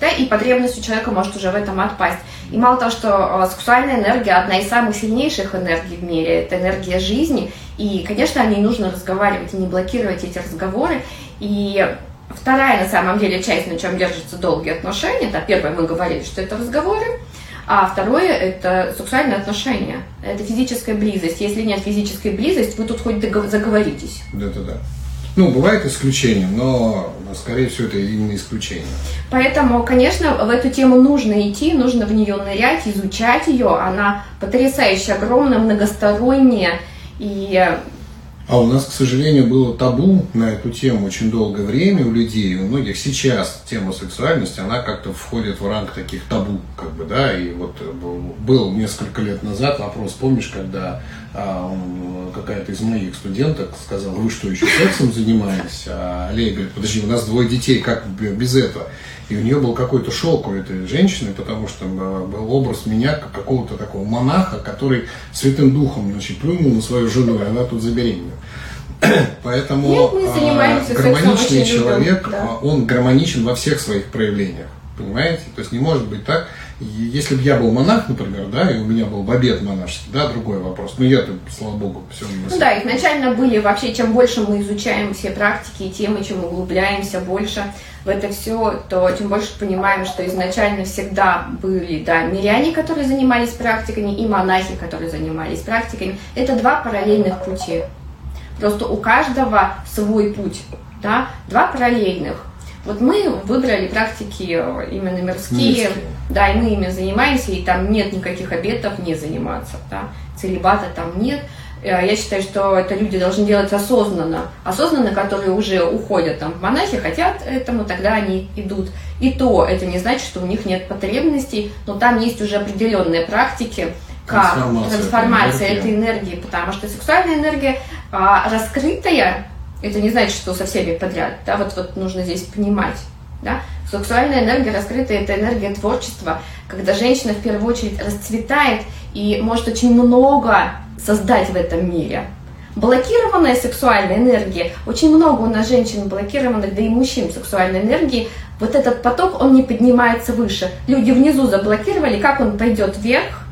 да, и потребность у человека может уже в этом отпасть. И мало того, что э, сексуальная энергия одна из самых сильнейших энергий в мире, это энергия жизни, и, конечно, о ней нужно разговаривать и не блокировать эти разговоры. И вторая, на самом деле, часть, на чем держатся долгие отношения, да, первое мы говорили, что это разговоры, а второе – это сексуальные отношения, это физическая близость. Если нет физической близости, вы тут хоть заговоритесь. Да-да-да. Ну, бывает исключение, но, скорее всего, это именно исключение. Поэтому, конечно, в эту тему нужно идти, нужно в нее нырять, изучать ее. Она потрясающая, огромная, многосторонняя. И А у нас, к сожалению, было табу на эту тему очень долгое время у людей. У многих сейчас тема сексуальности, она как-то входит в ранг таких табу, как бы, да. И вот э, был несколько лет назад вопрос, помнишь, когда а, какая-то из моих студенток сказала, вы что, еще сексом занимаетесь? А Лея говорит, подожди, у нас двое детей, как без этого? И у нее был какой-то шок у этой женщины, потому что э, был образ меня как какого-то такого монаха, который святым духом значит, плюнул на свою жену, и она тут забеременела. Поэтому Нет, а, гармоничный человек, любим, да. А, он гармоничен во всех своих проявлениях. Понимаете? То есть не может быть так. Если бы я был монах, например, да, и у меня был бы обед монашеский, да, другой вопрос. Но я-то, слава богу, все Ну да, изначально были вообще, чем больше мы изучаем все практики и темы, чем углубляемся больше в это все, то тем больше понимаем, что изначально всегда были, да, миряне, которые занимались практиками, и монахи, которые занимались практиками. Это два параллельных пути. Просто у каждого свой путь, да, два параллельных. Вот мы выбрали практики э, именно мирские, мирские, да, и мы ими занимаемся, и там нет никаких обетов не заниматься, да, целебата там нет. Э, я считаю, что это люди должны делать осознанно. Осознанно, которые уже уходят там в монахи, хотят этому, тогда они идут. И то это не значит, что у них нет потребностей, но там есть уже определенные практики, как трансформация, трансформация этой, энергии. этой энергии, потому что сексуальная энергия а, раскрытая, это не значит, что со всеми подряд, да, вот, вот нужно здесь понимать, да, сексуальная энергия раскрытая – это энергия творчества, когда женщина в первую очередь расцветает и может очень много создать в этом мире. Блокированная сексуальная энергия, очень много у нас женщин блокированных, да и мужчин сексуальной энергии, вот этот поток, он не поднимается выше. Люди внизу заблокировали, как он пойдет вверх,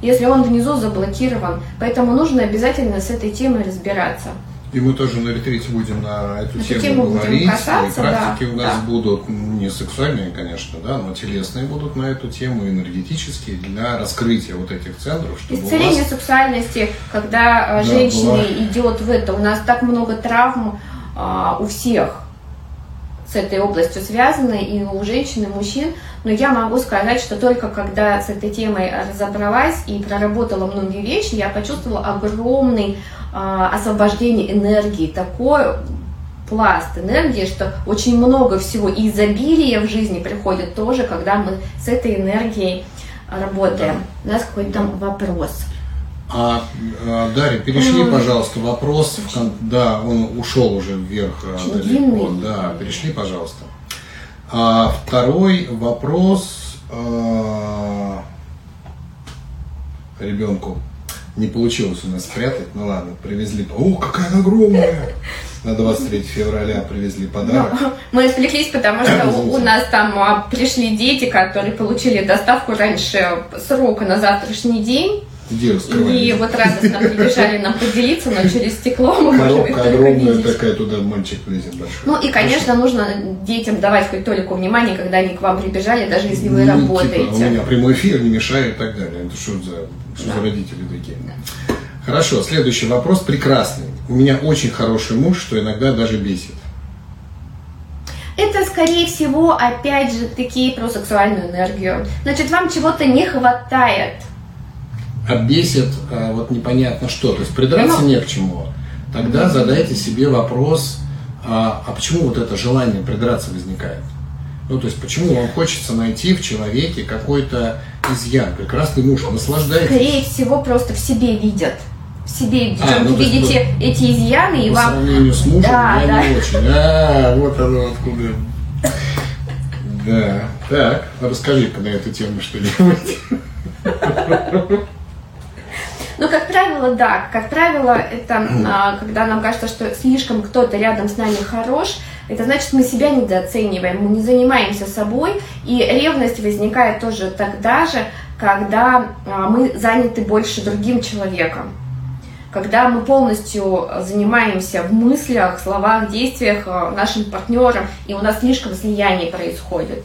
если он внизу заблокирован. Поэтому нужно обязательно с этой темой разбираться. И мы тоже на ретрите будем на эту, тему, тему говорить. Касаться, и практики да, у нас да. будут не сексуальные, конечно, да, но телесные будут на эту тему, энергетические, для раскрытия вот этих центров. Чтобы Исцеление вас... сексуальности, когда э, да, женщина была... идет в это. У нас так много травм а, у всех с этой областью связаны, и у женщин, и мужчин. Но я могу сказать, что только когда с этой темой разобралась и проработала многие вещи, я почувствовала огромный а, освобождение энергии, такой пласт энергии, что очень много всего и изобилия в жизни приходит тоже, когда мы с этой энергией работаем. Да. У нас какой-то там вопрос. А, а Дарья, перешли, пожалуйста, вопрос. В, да, он ушел уже вверх Очень далеко. Длинный. Да, перешли, пожалуйста. А, второй вопрос а, ребенку не получилось у нас спрятать, ну ладно, привезли. О, какая она огромная! На 23 февраля привезли подарок. Но, ну, мы отвлеклись, потому что у нас там а, пришли дети, которые получили доставку раньше срока на завтрашний день. И вот радостно прибежали нам поделиться, но через стекло мы Коробка огромная такая, туда мальчик лезет большой. Ну и, конечно, нужно детям давать хоть толику внимания, когда они к вам прибежали, даже если вы ну, работаете. Типа, у меня прямой эфир не мешает и так далее. Это что за, что да. за родители такие? Хорошо, следующий вопрос прекрасный. У меня очень хороший муж, что иногда даже бесит. Это, скорее всего, опять же, такие про сексуальную энергию. Значит, вам чего-то не хватает обесит а, вот непонятно что. То есть придраться не к чему. Тогда задайте себе вопрос, а, а почему вот это желание придраться возникает? Ну, то есть, почему вам хочется найти в человеке какой-то изъян? Прекрасный муж, наслаждайтесь. Скорее всего, просто в себе видят. В себе. А, ну, видите вот, эти изъяны, и по вам... сравнению с мужем, да, я да. не очень. А, вот оно откуда. Да. Так, расскажи-ка на эту тему что-нибудь. Ну, как правило, да. Как правило, это а, когда нам кажется, что слишком кто-то рядом с нами хорош, это значит, мы себя недооцениваем, мы не занимаемся собой, и ревность возникает тоже тогда же, когда а, мы заняты больше другим человеком. Когда мы полностью занимаемся в мыслях, словах, действиях а, нашим партнером, и у нас слишком слияние происходит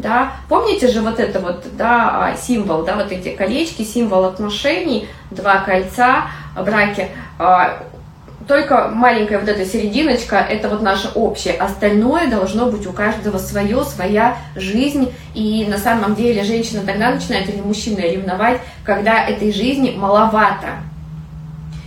да, помните же вот это вот, да, а, символ, да, вот эти колечки, символ отношений, два кольца, браки, а, только маленькая вот эта серединочка, это вот наше общее. Остальное должно быть у каждого свое, своя жизнь. И на самом деле женщина тогда начинает или мужчина ревновать, когда этой жизни маловато.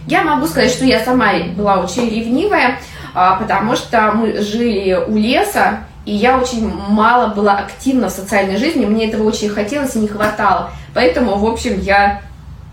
Я могу сказать, что я сама была очень ревнивая, а, потому что мы жили у леса, и я очень мало была активна в социальной жизни, мне этого очень хотелось и не хватало. Поэтому, в общем, я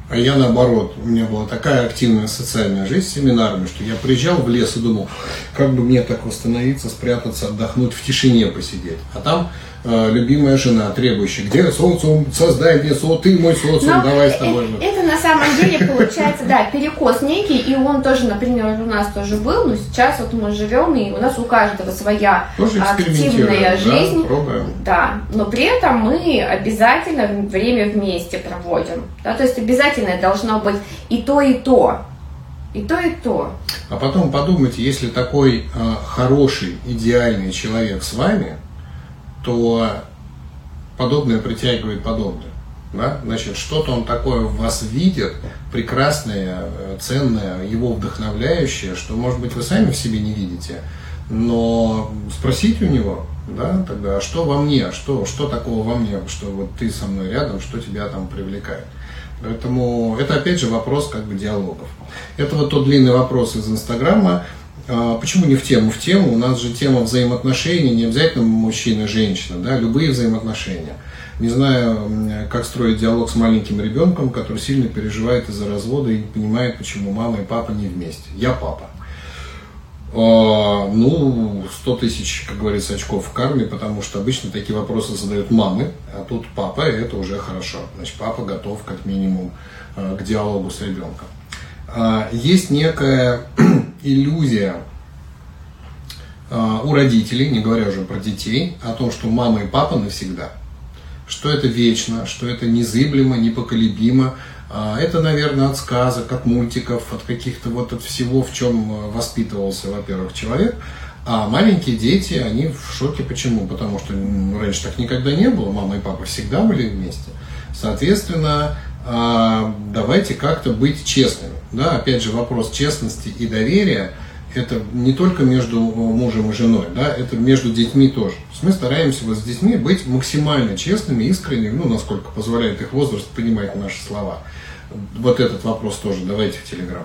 а я наоборот, у меня была такая активная социальная жизнь с семинарами, что я приезжал в лес и думал, как бы мне так восстановиться, спрятаться, отдохнуть, в тишине посидеть. А там любимая жена, требующая, где социум, создай мне со, ты мой социум, Но давай с тобой. Это, это на самом деле получается, да, перекос некий, и он тоже, например, у нас тоже был, но сейчас вот мы живем, и у нас у каждого своя тоже активная жизнь. Да, пробуем. Да, но при этом мы обязательно время вместе проводим. Да, то есть обязательно должно быть и то, и то. И то, и то. А потом подумайте, если такой э, хороший, идеальный человек с вами, то подобное притягивает подобное. Да? Значит, что-то он такое в вас видит, прекрасное, э, ценное, его вдохновляющее, что, может быть, вы сами в себе не видите, но спросите у него, да, тогда, а что во мне, что, что такого во мне, что вот ты со мной рядом, что тебя там привлекает. Поэтому это опять же вопрос как бы диалогов. Это вот тот длинный вопрос из Инстаграма, почему не в тему? В тему у нас же тема взаимоотношений, не обязательно мужчина и женщина, да, любые взаимоотношения. Не знаю, как строить диалог с маленьким ребенком, который сильно переживает из-за развода и не понимает, почему мама и папа не вместе. Я папа. А, ну, 100 тысяч, как говорится, очков в карме, потому что обычно такие вопросы задают мамы, а тут папа, и это уже хорошо. Значит, папа готов как минимум а, к диалогу с ребенком. Есть некая иллюзия а, у родителей, не говоря уже про детей, о том, что мама и папа навсегда, что это вечно, что это незыблемо, непоколебимо. А, это, наверное, от сказок, от мультиков, от каких-то вот от всего, в чем э, воспитывался, во-первых, человек. А маленькие дети, они в шоке. Почему? Потому что раньше так никогда не было, мама и папа всегда были вместе. Соответственно, а, давайте как-то быть честными. Да, опять же, вопрос честности и доверия – это не только между мужем и женой, да, это между детьми тоже. То есть мы стараемся вот с детьми быть максимально честными, искренними, ну, насколько позволяет их возраст понимать наши слова. Вот этот вопрос тоже давайте в Телеграм.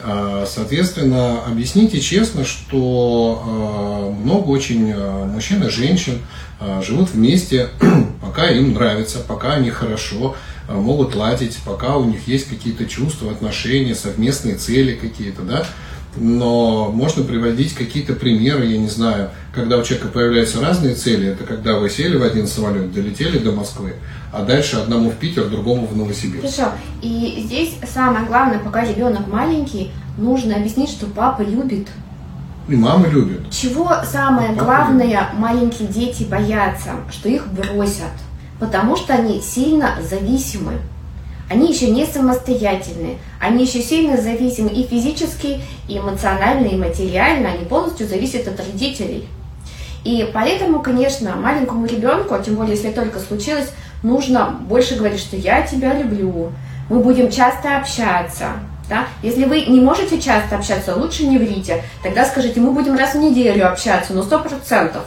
А, соответственно, объясните честно, что а, много очень мужчин и женщин живут вместе, пока им нравится, пока они хорошо, Э, могут ладить, пока у них есть какие-то чувства, отношения, совместные цели какие-то, да. Но можно приводить какие-то примеры, я не знаю, когда у человека появляются разные цели, это когда вы сели в один самолет, долетели до Москвы, а дальше одному в Питер, другому в Новосибирск. Хорошо. И здесь самое главное, пока ребенок маленький, нужно объяснить, что папа любит. И мама любит. Чего самое папа главное любит. маленькие дети боятся? Что их бросят потому что они сильно зависимы. Они еще не самостоятельны, они еще сильно зависимы и физически, и эмоционально, и материально, они полностью зависят от родителей. И поэтому, конечно, маленькому ребенку, а тем более, если только случилось, нужно больше говорить, что я тебя люблю, мы будем часто общаться. Да? Если вы не можете часто общаться, лучше не врите. Тогда скажите, мы будем раз в неделю общаться, но сто процентов.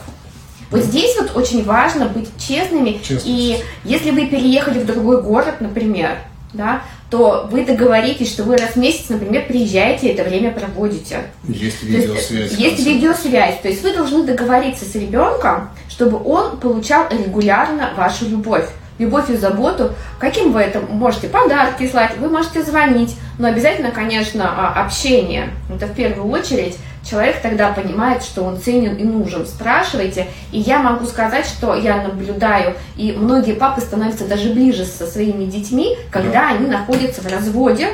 Вот здесь вот очень важно быть честными. Честность. И если вы переехали в другой город, например, да, то вы договоритесь, что вы раз в месяц, например, приезжаете и это время проводите. Есть видеосвязь. Есть, есть видеосвязь. То есть вы должны договориться с ребенком, чтобы он получал регулярно вашу любовь любовь и заботу. Каким вы это можете подарки слать, вы можете звонить, но обязательно, конечно, а, общение. Это в первую очередь человек тогда понимает, что он ценен и нужен. Спрашивайте. И я могу сказать, что я наблюдаю, и многие папы становятся даже ближе со своими детьми, когда да. они находятся в разводе,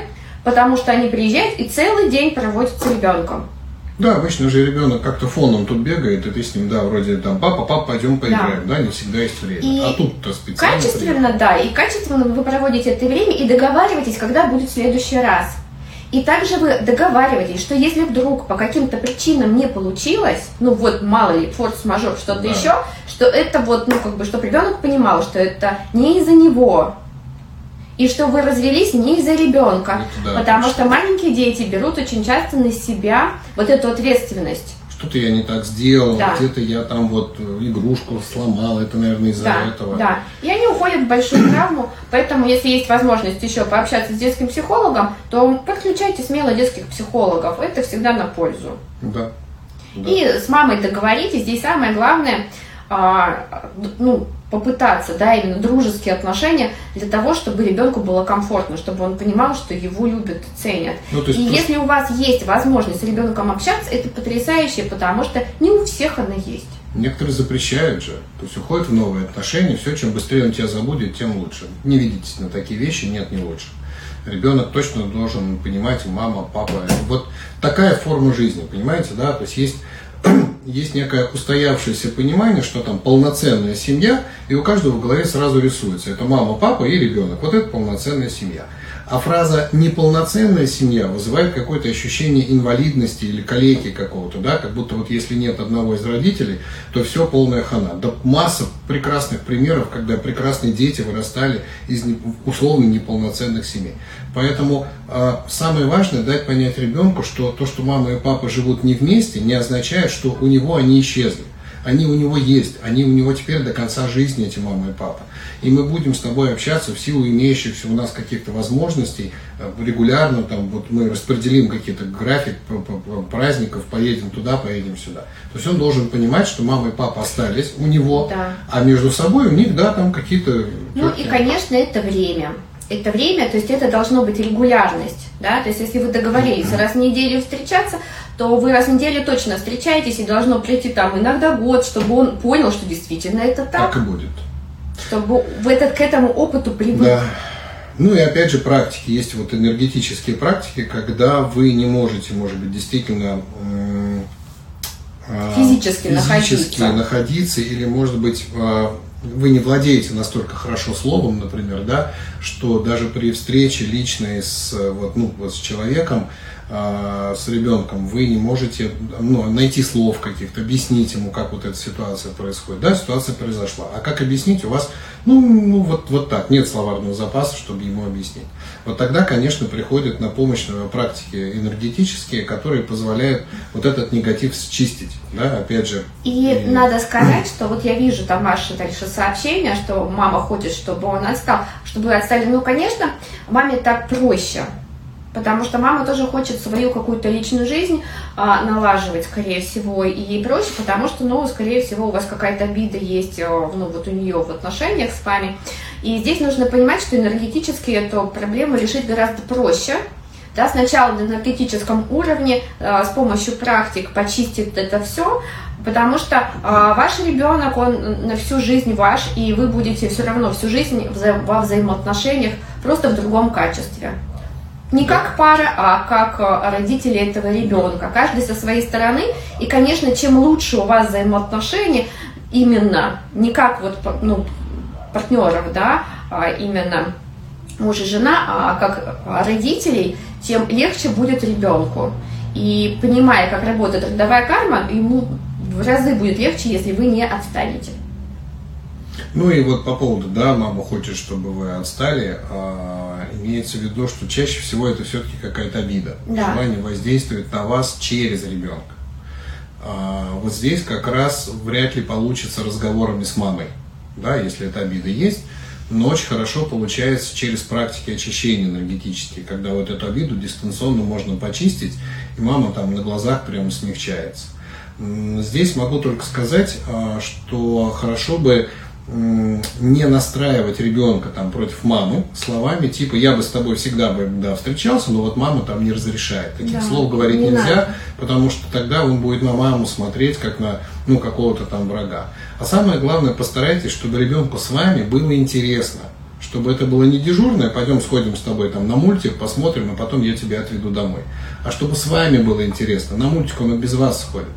потому что они приезжают и целый день проводят с ребенком. Да, обычно же ребенок как-то фоном тут бегает, и ты с ним, да, вроде там, папа, папа, пойдем поиграем, да, да не всегда есть время. И а тут-то специально. Качественно, приехал. да, и качественно вы проводите это время и договариваетесь, когда будет в следующий раз. И также вы договариваетесь, что если вдруг по каким-то причинам не получилось, ну вот мало ли, форс-мажор, что-то да. еще, что это вот, ну как бы, чтобы ребенок понимал, что это не из-за него, и что вы развелись не из-за ребенка, да, потому что маленькие дети берут очень часто на себя вот эту ответственность что-то я не так сделал, да. где-то я там вот игрушку сломал, это, наверное, из-за да, этого. Да, и они уходят в большую травму. Поэтому, если есть возможность еще пообщаться с детским психологом, то подключайте смело детских психологов. Это всегда на пользу. Да. да. И с мамой договоритесь. Здесь самое главное, а, ну, попытаться, да, именно дружеские отношения для того, чтобы ребенку было комфортно, чтобы он понимал, что его любят и ценят. Ну, и просто... если у вас есть возможность с ребенком общаться, это потрясающе, потому что не у всех она есть. Некоторые запрещают же, то есть уходят в новые отношения, все, чем быстрее он тебя забудет, тем лучше. Не видитесь на такие вещи, нет, не лучше. Ребенок точно должен понимать, мама, папа. Вот такая форма жизни, понимаете, да? То есть есть есть некое устоявшееся понимание, что там полноценная семья, и у каждого в голове сразу рисуется. Это мама, папа и ребенок. Вот это полноценная семья. А фраза «неполноценная семья» вызывает какое-то ощущение инвалидности или калеки какого-то, да, как будто вот если нет одного из родителей, то все полная хана. Да масса прекрасных примеров, когда прекрасные дети вырастали из условно неполноценных семей. Поэтому э, самое важное дать понять ребенку, что то, что мама и папа живут не вместе, не означает, что у него они исчезли они у него есть, они у него теперь до конца жизни, эти мама и папа. И мы будем с тобой общаться в силу имеющихся у нас каких-то возможностей э, регулярно, там, вот мы распределим какие-то график праздников, поедем туда, поедем сюда. То есть он должен понимать, что мама и папа остались у него, да. а между собой у них, да, там какие-то... Ну и, конечно, это время это время, то есть это должно быть регулярность, да, то есть если вы договорились раз в неделю встречаться, то вы раз в неделю точно встречаетесь и должно прийти там иногда год, чтобы он понял, что действительно это так. Так и будет. Чтобы в этот, к этому опыту привык. Да. Ну и опять же практики. Есть вот энергетические практики, когда вы не можете, может быть, действительно а, физически, физически находиться. находиться или, может быть, а, вы не владеете настолько хорошо словом, например, да, что даже при встрече личной с, вот, ну, вот с человеком, э, с ребенком, вы не можете ну, найти слов каких-то, объяснить ему, как вот эта ситуация происходит. Да, ситуация произошла. А как объяснить у вас, ну, ну вот, вот так, нет словарного запаса, чтобы ему объяснить. Вот тогда, конечно, приходят на помощь практики энергетические, которые позволяют вот этот негатив счистить. Да, опять же. И, и надо сказать, что вот я вижу там ваше дальше сообщение, что мама хочет, чтобы он отстал, чтобы вы отстали. Ну, конечно, маме так проще Потому что мама тоже хочет свою какую-то личную жизнь а, налаживать, скорее всего, и ей проще, потому что, ну, скорее всего, у вас какая-то обида есть, а, ну, вот у нее в отношениях с вами. И здесь нужно понимать, что энергетически эту проблему решить гораздо проще. Да, сначала на энергетическом уровне а, с помощью практик почистить это все, потому что а, ваш ребенок, он на всю жизнь ваш, и вы будете все равно всю жизнь вза- во взаимоотношениях просто в другом качестве. Не как пара, а как э, родители этого ребенка. Каждый со своей стороны. И, конечно, чем лучше у вас взаимоотношения, именно не как вот, ну, партнеров, да, а именно муж и жена, а как родителей, тем легче будет ребенку. И понимая, как работает родовая карма, ему в разы будет легче, если вы не отстанете. Ну и вот по поводу, да, мама хочет, чтобы вы отстали, а, имеется в виду, что чаще всего это все-таки какая-то обида. Да. Желание воздействует на вас через ребенка. А, вот здесь как раз вряд ли получится разговорами с мамой, да, если эта обида есть. Но очень хорошо получается через практики очищения энергетические, когда вот эту обиду дистанционно можно почистить, и мама там на глазах прямо смягчается. Здесь могу только сказать, а, что хорошо бы не настраивать ребенка там против мамы словами типа я бы с тобой всегда бы да, встречался, но вот мама там не разрешает. Таких да, слов говорить не нельзя, надо. потому что тогда он будет на маму смотреть как на ну, какого-то там врага. А самое главное, постарайтесь, чтобы ребенку с вами было интересно. Чтобы это было не дежурное, пойдем сходим с тобой там на мультик, посмотрим, а потом я тебя отведу домой. А чтобы с вами было интересно. На мультик он и без вас сходит.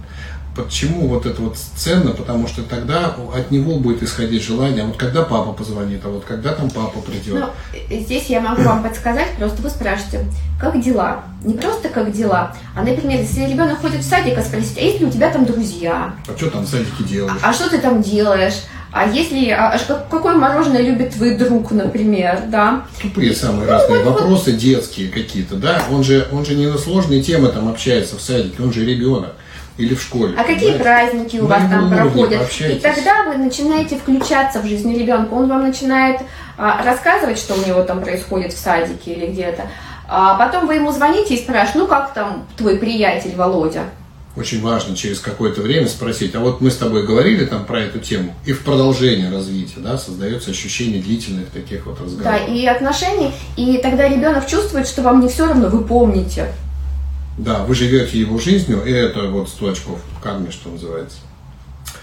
Почему вот это вот ценно? Потому что тогда от него будет исходить желание, а вот когда папа позвонит, а вот когда там папа придет. Ну, здесь я могу вам подсказать, просто вы спрашиваете, как дела? Не просто как дела, а, например, если ребенок ходит в садик, а спросить, а есть ли у тебя там друзья? А что там в садике делаешь? А, а что ты там делаешь? А если, а, а какое мороженое любит твой друг, например, да? Тупые самые ну, разные вот, вопросы, вот. детские какие-то, да? Он же, он же не на сложные темы там общается в садике, он же ребенок. Или в школе. А какие праздники у На вас там проходят? И тогда вы начинаете включаться в жизнь ребенка. Он вам начинает а, рассказывать, что у него там происходит в садике или где-то. А потом вы ему звоните и спрашиваете, ну как там твой приятель Володя? Очень важно через какое-то время спросить, а вот мы с тобой говорили там про эту тему, и в продолжение развития, да, создается ощущение длительных таких вот Да, разговоров. и отношений, и тогда ребенок чувствует, что вам не все равно, вы помните. Да, вы живете его жизнью, и это вот 100 очков карме, что называется.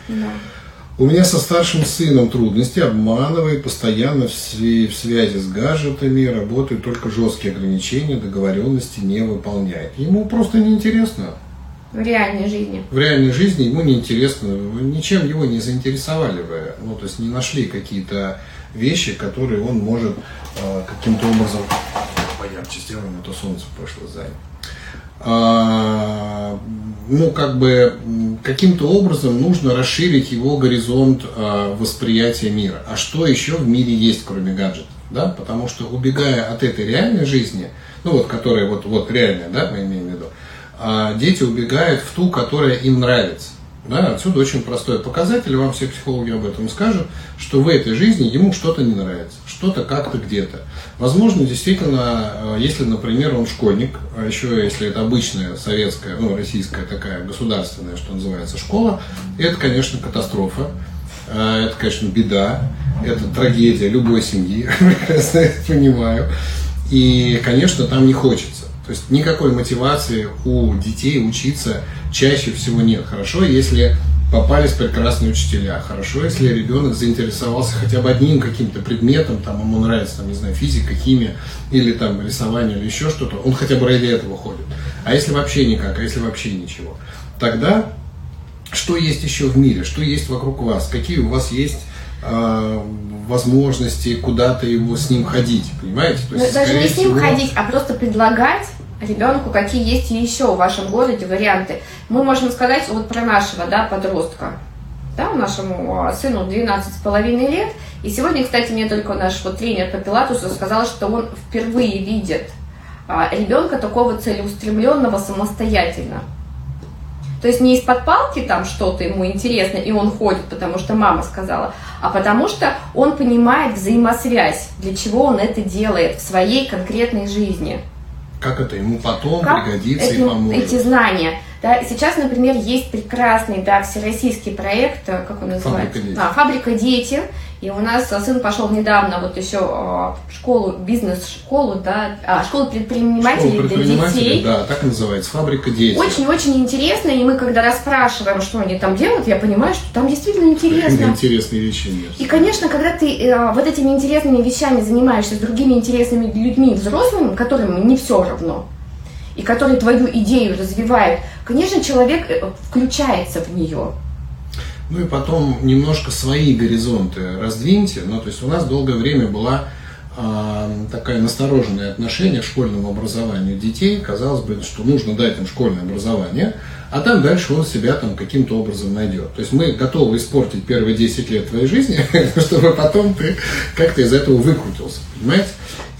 Да. У меня со старшим сыном трудности, обманывает, постоянно в, в связи с гаджетами, работает только жесткие ограничения, договоренности не выполняет. Ему просто неинтересно. В реальной жизни. В реальной жизни ему неинтересно, ничем его не заинтересовали вы, ну, то есть не нашли какие-то вещи, которые он может э, каким-то образом... Поярче сделаем, а то солнце пошло сзади. А, ну, как бы каким-то образом нужно расширить его горизонт а, восприятия мира. А что еще в мире есть, кроме гаджетов? Да? Потому что убегая от этой реальной жизни, ну вот которая вот, вот реальная, да, мы имеем в виду, а, дети убегают в ту, которая им нравится. Да, отсюда очень простой показатель, вам все психологи об этом скажут, что в этой жизни ему что-то не нравится, что-то как-то где-то. Возможно, действительно, э, если, например, он школьник, а еще если это обычная советская, ну, российская такая государственная, что называется, школа, это, конечно, катастрофа, Э, это, конечно, беда, это трагедия любой семьи, прекрасно это понимаю. И, конечно, там не хочется. То есть никакой мотивации у детей учиться чаще всего нет. Хорошо, если попались прекрасные учителя. Хорошо, если ребенок заинтересовался хотя бы одним каким-то предметом, там ему нравится, там, не знаю, физика, химия, или там рисование, или еще что-то, он хотя бы ради этого ходит. А если вообще никак, а если вообще ничего, тогда что есть еще в мире, что есть вокруг вас, какие у вас есть э, возможности куда-то его с ним ходить, понимаете? То Ну, даже не с ним всего, ходить, а просто предлагать ребенку, какие есть еще в вашем городе варианты. Мы можем сказать вот про нашего да, подростка. Да, нашему а, сыну 12 с половиной лет. И сегодня, кстати, мне только наш вот тренер по пилатусу сказал, что он впервые видит а, ребенка такого целеустремленного самостоятельно. То есть не из-под палки там что-то ему интересно, и он ходит, потому что мама сказала, а потому что он понимает взаимосвязь, для чего он это делает в своей конкретной жизни. Как это ему потом Как пригодится эти, и поможет. эти знания. Да, сейчас, например, есть прекрасный да, всероссийский проект, э, как он называется? «Фабрика дети». А, «Фабрика дети». И у нас э, сын пошел недавно вот еще э, в школу, бизнес-школу, да, а, школу предпринимателей Школа для предпринимателей, детей. да, так называется, фабрика дети. Очень-очень интересно, и мы когда расспрашиваем, что они там делают, я понимаю, что там действительно интересно. Интересные вещи нет. И, конечно, когда ты э, вот этими интересными вещами занимаешься с другими интересными людьми, взрослыми, которым не все равно, и которые твою идею развивают, конечно, человек э, включается в нее. Ну и потом немножко свои горизонты раздвиньте. Ну, то есть у нас долгое время была а, такая настороженное отношение к школьному образованию детей. Казалось бы, что нужно дать им школьное образование, а там дальше он себя там каким-то образом найдет. То есть мы готовы испортить первые 10 лет твоей жизни, чтобы потом ты как-то из этого выкрутился, понимаете?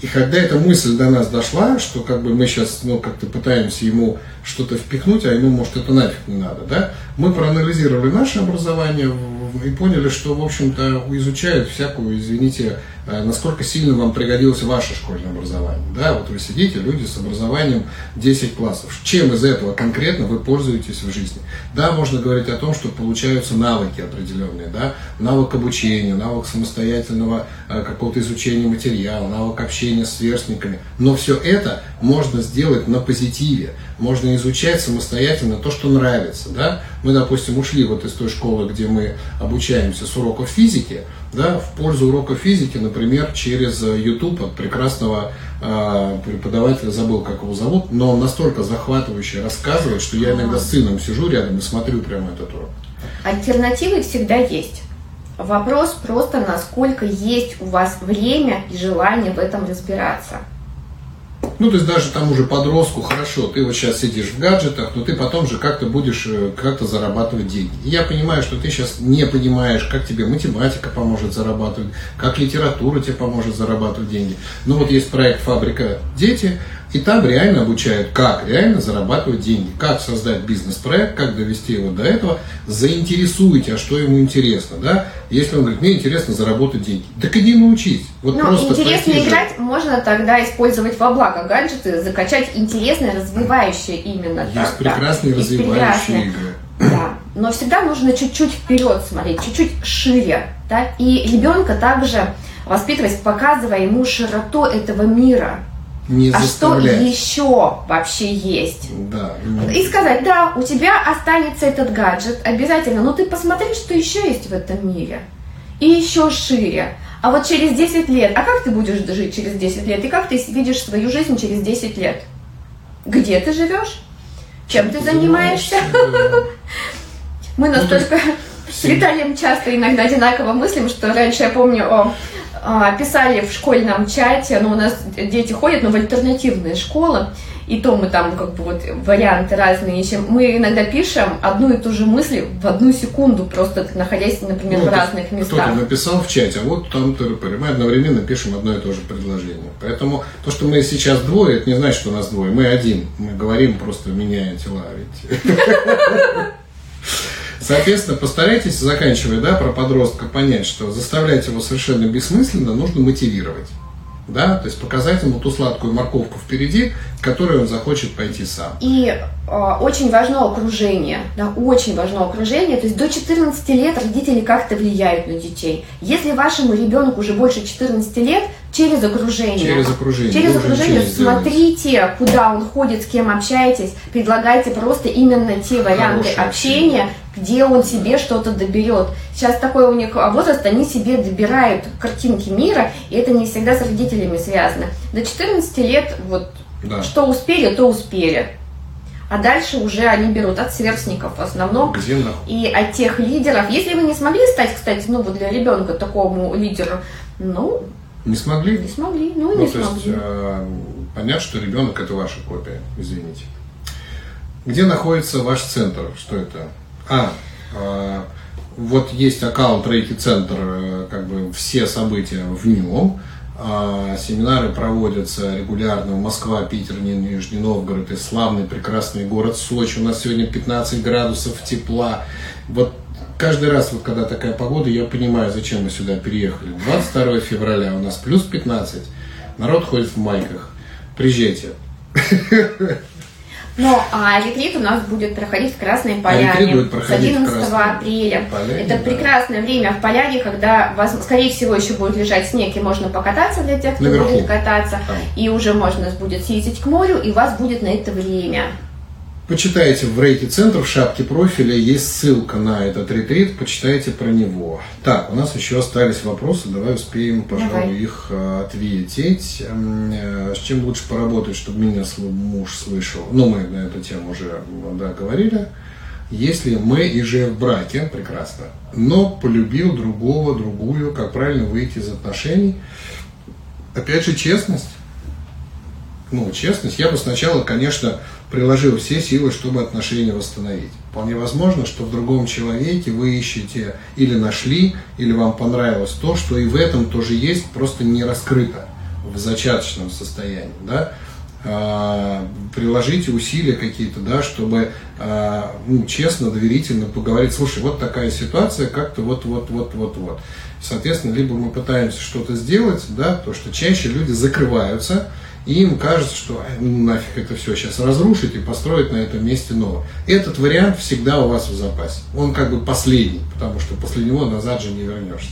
И когда эта мысль до нас дошла, что как бы мы сейчас ну, как-то пытаемся ему что-то впихнуть, а ему, может, это нафиг не надо, да, мы проанализировали наше образование в- и поняли, что, в общем-то, изучают всякую, извините, э, насколько сильно вам пригодилось ваше школьное образование. Да, вот вы сидите, люди с образованием 10 классов. Чем из этого конкретно вы пользуетесь в жизни? Да, можно говорить о том, что получаются навыки определенные, да, навык обучения, навык самостоятельного э, какого-то изучения материала, навык общения с сверстниками. Но все это можно сделать на позитиве. Можно изучать самостоятельно то, что нравится. Да? Мы, допустим, ушли вот из той школы, где мы обучаемся с уроков физики, да, в пользу уроков физики, например, через э, YouTube от прекрасного э, преподавателя, забыл, как его зовут, но он настолько захватывающе рассказывает, что я иногда с сыном сижу рядом и смотрю прямо этот урок. Альтернативы всегда есть. Вопрос просто, насколько есть у вас время и желание в этом разбираться. Ну, то есть даже тому же подростку, хорошо, ты вот сейчас сидишь в гаджетах, но ты потом же как-то будешь э, как-то зарабатывать деньги. Я понимаю, что ты сейчас не понимаешь, как тебе математика поможет зарабатывать, как литература тебе поможет зарабатывать деньги. Ну, вот есть проект «Фабрика дети», И там реально обучают, как реально зарабатывать деньги, как создать бизнес-проект, как довести его до этого, заинтересуйте, а что ему интересно, да? Если он говорит, мне интересно заработать деньги, так иди научись. Вот ну, просто интересно играть же. можно тогда использовать во благо гаджеты, закачать интересные, развивающие именно. Есть так, прекрасные да. развивающие игры. Да, но всегда нужно чуть-чуть вперед смотреть, чуть-чуть шире, да, и ребенка также воспитывать, показывая ему широту этого мира, не а что еще вообще есть. Да. И сказать, да, у тебя останется этот гаджет, обязательно, но ты посмотри, что еще есть в этом мире. И еще шире. А вот через 10 лет, а как ты будешь жить через 10 лет? И как ты видишь свою жизнь через 10 лет? Где ты живешь? Чем ты занимаешься? Мы ну, настолько с Виталием часто иногда одинаково мыслим, что раньше я помню о писали в школьном чате, ну, у нас дети ходят, но в альтернативные школы, и то мы там как бы вот варианты разные ищем. Мы иногда пишем одну и ту же мысль в одну секунду, просто находясь, например, ну, в разных местах. Кто-то написал в чате, а вот там мы одновременно пишем одно и то же предложение. Поэтому то, что мы сейчас двое, это не значит, что у нас двое. Мы один. Мы говорим, просто меняя тела. Ведь. Соответственно, постарайтесь, заканчивая, да, про подростка, понять, что заставлять его совершенно бессмысленно нужно мотивировать. Да, то есть показать ему ту сладкую морковку впереди, которой он захочет пойти сам. И э, очень важно окружение, да, очень важно окружение. То есть до 14 лет родители как-то влияют на детей. Если вашему ребенку уже больше 14 лет, через окружение. Через окружение. Через окружение смотрите, сделать. куда он ходит, с кем общаетесь, предлагайте просто именно те варианты Хорошее общения, общение. Где он себе что-то доберет. Сейчас такой у них возраст, они себе добирают картинки мира, и это не всегда с родителями связано. До 14 лет вот да. что успели, то успели. А дальше уже они берут от сверстников в основном. Где и от тех лидеров. Если вы не смогли стать, кстати, ну вот для ребенка такому лидеру, ну, не смогли? Не смогли, ну, ну не то смогли. Есть, э, понятно, что ребенок это ваша копия, извините. Где находится ваш центр? Что это? А, э, вот есть аккаунт Рейки Центр, э, как бы все события в нем. Э, семинары проводятся регулярно. Москва, Питер, Нижний Новгород и славный прекрасный город Сочи. У нас сегодня 15 градусов тепла. Вот каждый раз, вот когда такая погода, я понимаю, зачем мы сюда переехали. 22 февраля у нас плюс 15, народ ходит в майках. Приезжайте. Ну, а ретрит у нас будет проходить в Красной а Поляне а с 11 апреля. Поляне, Это да. прекрасное время в Поляне, когда, вас, скорее всего, еще будет лежать снег, и можно покататься для тех, кто Наверху. будет кататься. Там. И уже можно будет съездить к морю, и у вас будет на это время. Почитайте в рейте центр в шапке профиля, есть ссылка на этот ретрит, почитайте про него. Так, у нас еще остались вопросы, давай успеем, пожалуй, давай. их э, ответить. Э, с чем лучше поработать, чтобы меня муж слышал? Ну, мы на эту тему уже да, говорили. Если мы и же в браке, прекрасно, но полюбил другого, другую, как правильно выйти из отношений? Опять же, честность. Ну, честность. Я бы сначала, конечно, приложил все силы, чтобы отношения восстановить. Вполне возможно, что в другом человеке вы ищете или нашли, или вам понравилось то, что и в этом тоже есть, просто не раскрыто в зачаточном состоянии. Да? А, приложите усилия какие-то, да, чтобы а, ну, честно, доверительно поговорить, слушай, вот такая ситуация, как-то вот, вот, вот, вот, вот. Соответственно, либо мы пытаемся что-то сделать, да, то, что чаще люди закрываются, и им кажется, что ну, нафиг это все сейчас разрушить и построить на этом месте новое. Этот вариант всегда у вас в запасе. Он как бы последний, потому что после него назад же не вернешься.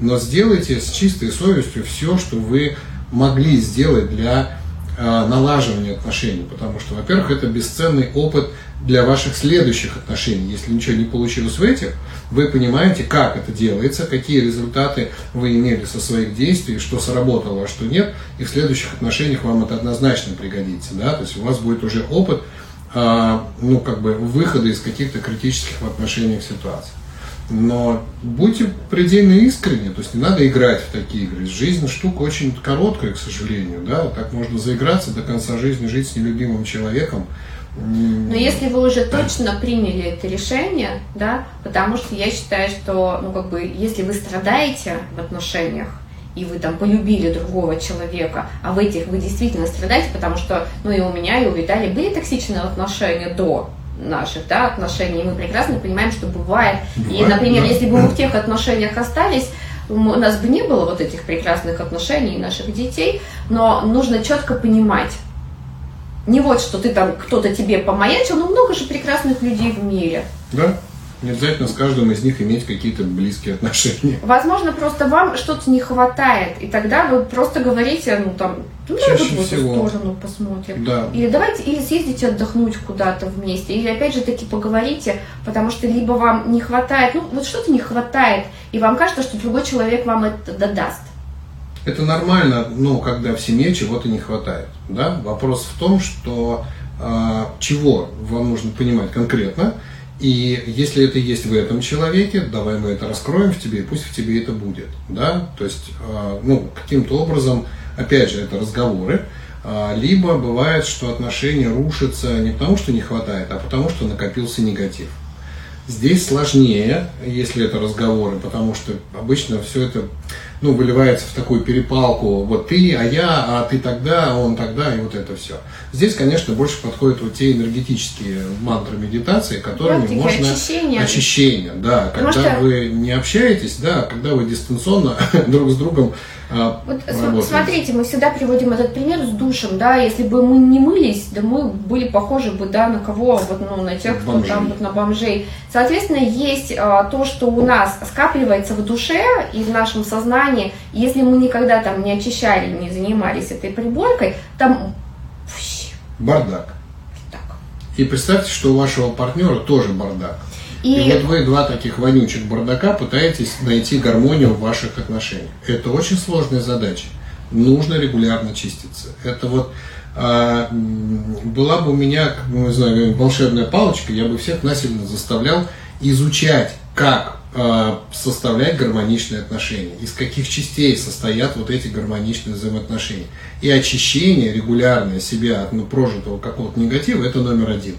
Но сделайте с чистой совестью все, что вы могли сделать для налаживания отношений, потому что, во-первых, это бесценный опыт для ваших следующих отношений. Если ничего не получилось в этих, вы понимаете, как это делается, какие результаты вы имели со своих действий, что сработало, а что нет, и в следующих отношениях вам это однозначно пригодится. Да? То есть у вас будет уже опыт а, ну, как бы выхода из каких-то критических в отношениях ситуаций. Но будьте предельно искренни, то есть не надо играть в такие игры. Жизнь штука очень короткая, к сожалению, да, так можно заиграться до конца жизни, жить с нелюбимым человеком, но если вы уже точно приняли это решение, да, потому что я считаю, что, ну, как бы, если вы страдаете в отношениях, и вы там полюбили другого человека, а в этих вы действительно страдаете, потому что, ну и у меня, и у Виталия были токсичные отношения до наших да, отношений, и мы прекрасно понимаем, что бывает. бывает и, например, да. если бы мы в тех отношениях остались, у нас бы не было вот этих прекрасных отношений наших детей, но нужно четко понимать, не вот, что ты там, кто-то тебе помаячил, но много же прекрасных людей в мире. Да. Не обязательно с каждым из них иметь какие-то близкие отношения. Возможно, просто вам что-то не хватает, и тогда вы просто говорите, ну там, ну давай в эту сторону посмотрим. Да. Или давайте, или съездите отдохнуть куда-то вместе, или опять же таки поговорите, потому что либо вам не хватает, ну вот что-то не хватает, и вам кажется, что другой человек вам это додаст. Это нормально, ну, когда в семье чего-то не хватает. Да? Вопрос в том, что э, чего вам нужно понимать конкретно, и если это есть в этом человеке, давай мы это раскроем в тебе, и пусть в тебе это будет. Да? То есть, э, ну, каким-то образом, опять же, это разговоры, э, либо бывает, что отношения рушатся не потому, что не хватает, а потому, что накопился негатив. Здесь сложнее, если это разговоры, потому что обычно все это ну, выливается в такую перепалку, вот ты, а я, а ты тогда, а он тогда, и вот это все. Здесь, конечно, больше подходят вот те энергетические мантры медитации, которыми Практика можно... очищения. Очищение, да. Потому когда что... вы не общаетесь, да, когда вы дистанционно друг с другом а, вот смотрите, мы всегда приводим этот пример с душем, да, если бы мы не мылись, да мы были похожи бы, да, на кого, вот, ну, на тех, кто бомжей. там, вот, на бомжей. Соответственно, есть а, то, что у нас скапливается в душе и в нашем сознании, если мы никогда там не очищали, не занимались этой приборкой, там... Бардак. Так. И представьте, что у вашего партнера тоже бардак. И... и вот вы два таких вонючих бардака пытаетесь найти гармонию в ваших отношениях. Это очень сложная задача. Нужно регулярно чиститься. Это вот а, была бы у меня, как мы знаем, волшебная палочка, я бы всех насильно заставлял изучать, как составлять гармоничные отношения, из каких частей состоят вот эти гармоничные взаимоотношения. И очищение регулярное себя от ну, прожитого какого-то негатива – это номер один.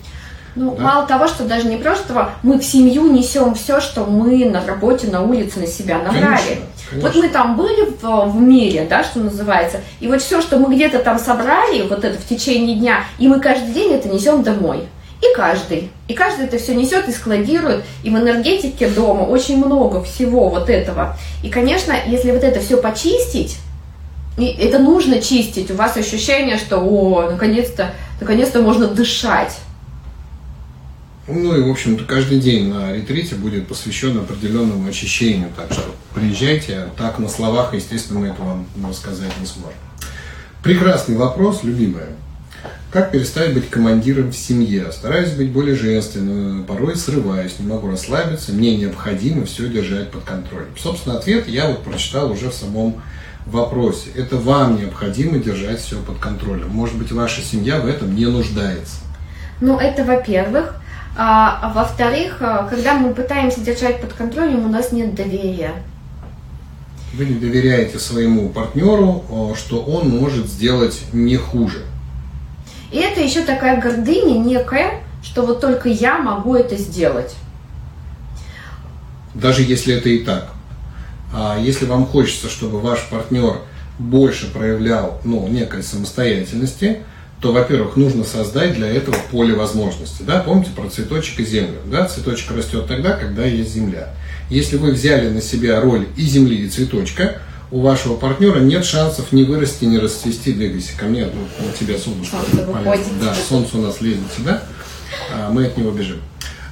Ну, да? мало того, что даже не просто мы в семью несем все, что мы на работе, на улице на себя набрали. Конечно, конечно. Вот мы там были в, в мире, да, что называется, и вот все, что мы где-то там собрали, вот это в течение дня, и мы каждый день это несем домой. И каждый. И каждый это все несет и складирует. И в энергетике дома очень много всего вот этого. И, конечно, если вот это все почистить, и это нужно чистить, у вас ощущение, что, о, наконец-то, наконец-то можно дышать. Ну и, в общем-то, каждый день на ретрите будет посвящен определенному очищению. Так что приезжайте. Так на словах, естественно, мы это вам рассказать не сможем. Прекрасный вопрос, любимая. Как перестать быть командиром в семье? Стараюсь быть более женственным, порой срываюсь, не могу расслабиться, мне необходимо все держать под контролем. Собственно, ответ я вот прочитал уже в самом вопросе. Это вам необходимо держать все под контролем. Может быть, ваша семья в этом не нуждается. Ну, это во-первых. А, а во-вторых, а, когда мы пытаемся держать под контролем, у нас нет доверия. Вы не доверяете своему партнеру, а, что он может сделать не хуже. И это еще такая гордыня некая, что вот только я могу это сделать. Даже если это и так. А если вам хочется, чтобы ваш партнер больше проявлял ну, некой самостоятельности, то, во-первых, нужно создать для этого поле возможностей. Да? Помните про цветочек и землю? Да? Цветочек растет тогда, когда есть земля. Если вы взяли на себя роль и земли, и цветочка, у вашего партнера нет шансов не вырасти, не расцвести. Двигайся ко мне, ну, на тебя солнышко Да, солнце у нас лезет сюда, а мы от него бежим.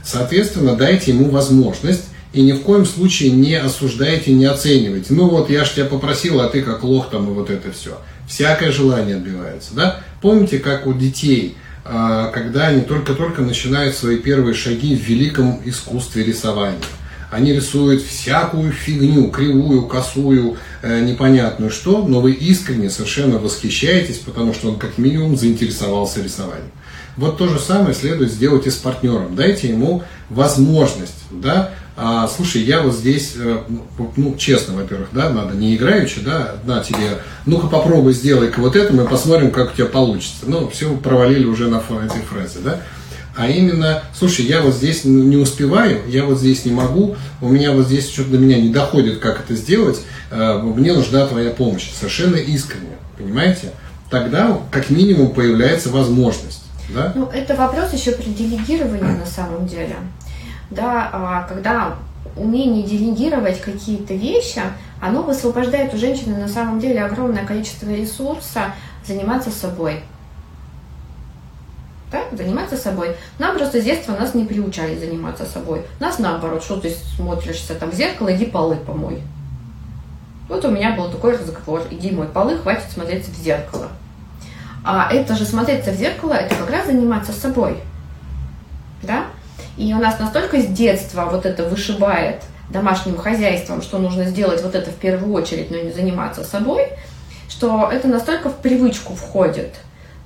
Соответственно, дайте ему возможность и ни в коем случае не осуждайте, не оценивайте. Ну вот, я ж тебя попросил, а ты как лох там и вот это все. Всякое желание отбивается, да? Помните, как у детей, а, когда они только-только начинают свои первые шаги в великом искусстве рисования. Они рисуют всякую фигню, кривую, косую, э, непонятную что, но вы искренне совершенно восхищаетесь, потому что он как минимум заинтересовался рисованием. Вот то же самое следует сделать и с партнером. Дайте ему возможность, да, а, слушай, я вот здесь, э, ну, честно, во-первых, да, надо не играючи, да, на тебе, ну-ка попробуй, сделай-ка вот это, мы посмотрим, как у тебя получится. Ну, все провалили уже на этой фразе, да. А именно, слушай, я вот здесь не успеваю, я вот здесь не могу, у меня вот здесь что-то до меня не доходит, как это сделать, э, мне нужна твоя помощь. Совершенно искренне, понимаете? Тогда как минимум появляется возможность. Да? Ну, это вопрос еще при делегировании на самом деле. Да, а когда умение делегировать какие-то вещи, оно высвобождает у женщины на самом деле огромное количество ресурса заниматься собой. Да, заниматься собой. Нам просто с детства нас не приучали заниматься собой. Нас наоборот, что ты смотришься там в зеркало, иди полы помой. Вот у меня был такой разговор, иди мой полы, хватит смотреться в зеркало. А это же смотреться в зеркало, это как раз заниматься собой. Да? И у нас настолько с детства вот это вышибает домашним хозяйством, что нужно сделать вот это в первую очередь, но не заниматься собой, что это настолько в привычку входит,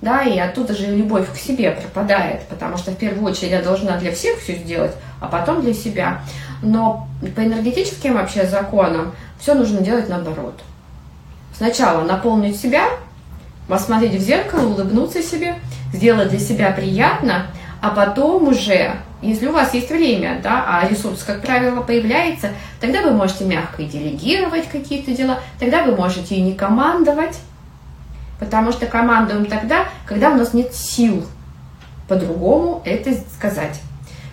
да, и оттуда же любовь к себе пропадает, потому что в первую очередь я должна для всех все сделать, а потом для себя. Но по энергетическим вообще законам все нужно делать наоборот. Сначала наполнить себя, посмотреть в зеркало, улыбнуться себе, сделать для себя приятно, а потом уже, если у вас есть время, да, а ресурс, как правило, появляется, тогда вы можете мягко и делегировать какие-то дела, тогда вы можете и не командовать, потому что командуем тогда, когда у нас нет сил по-другому это сказать.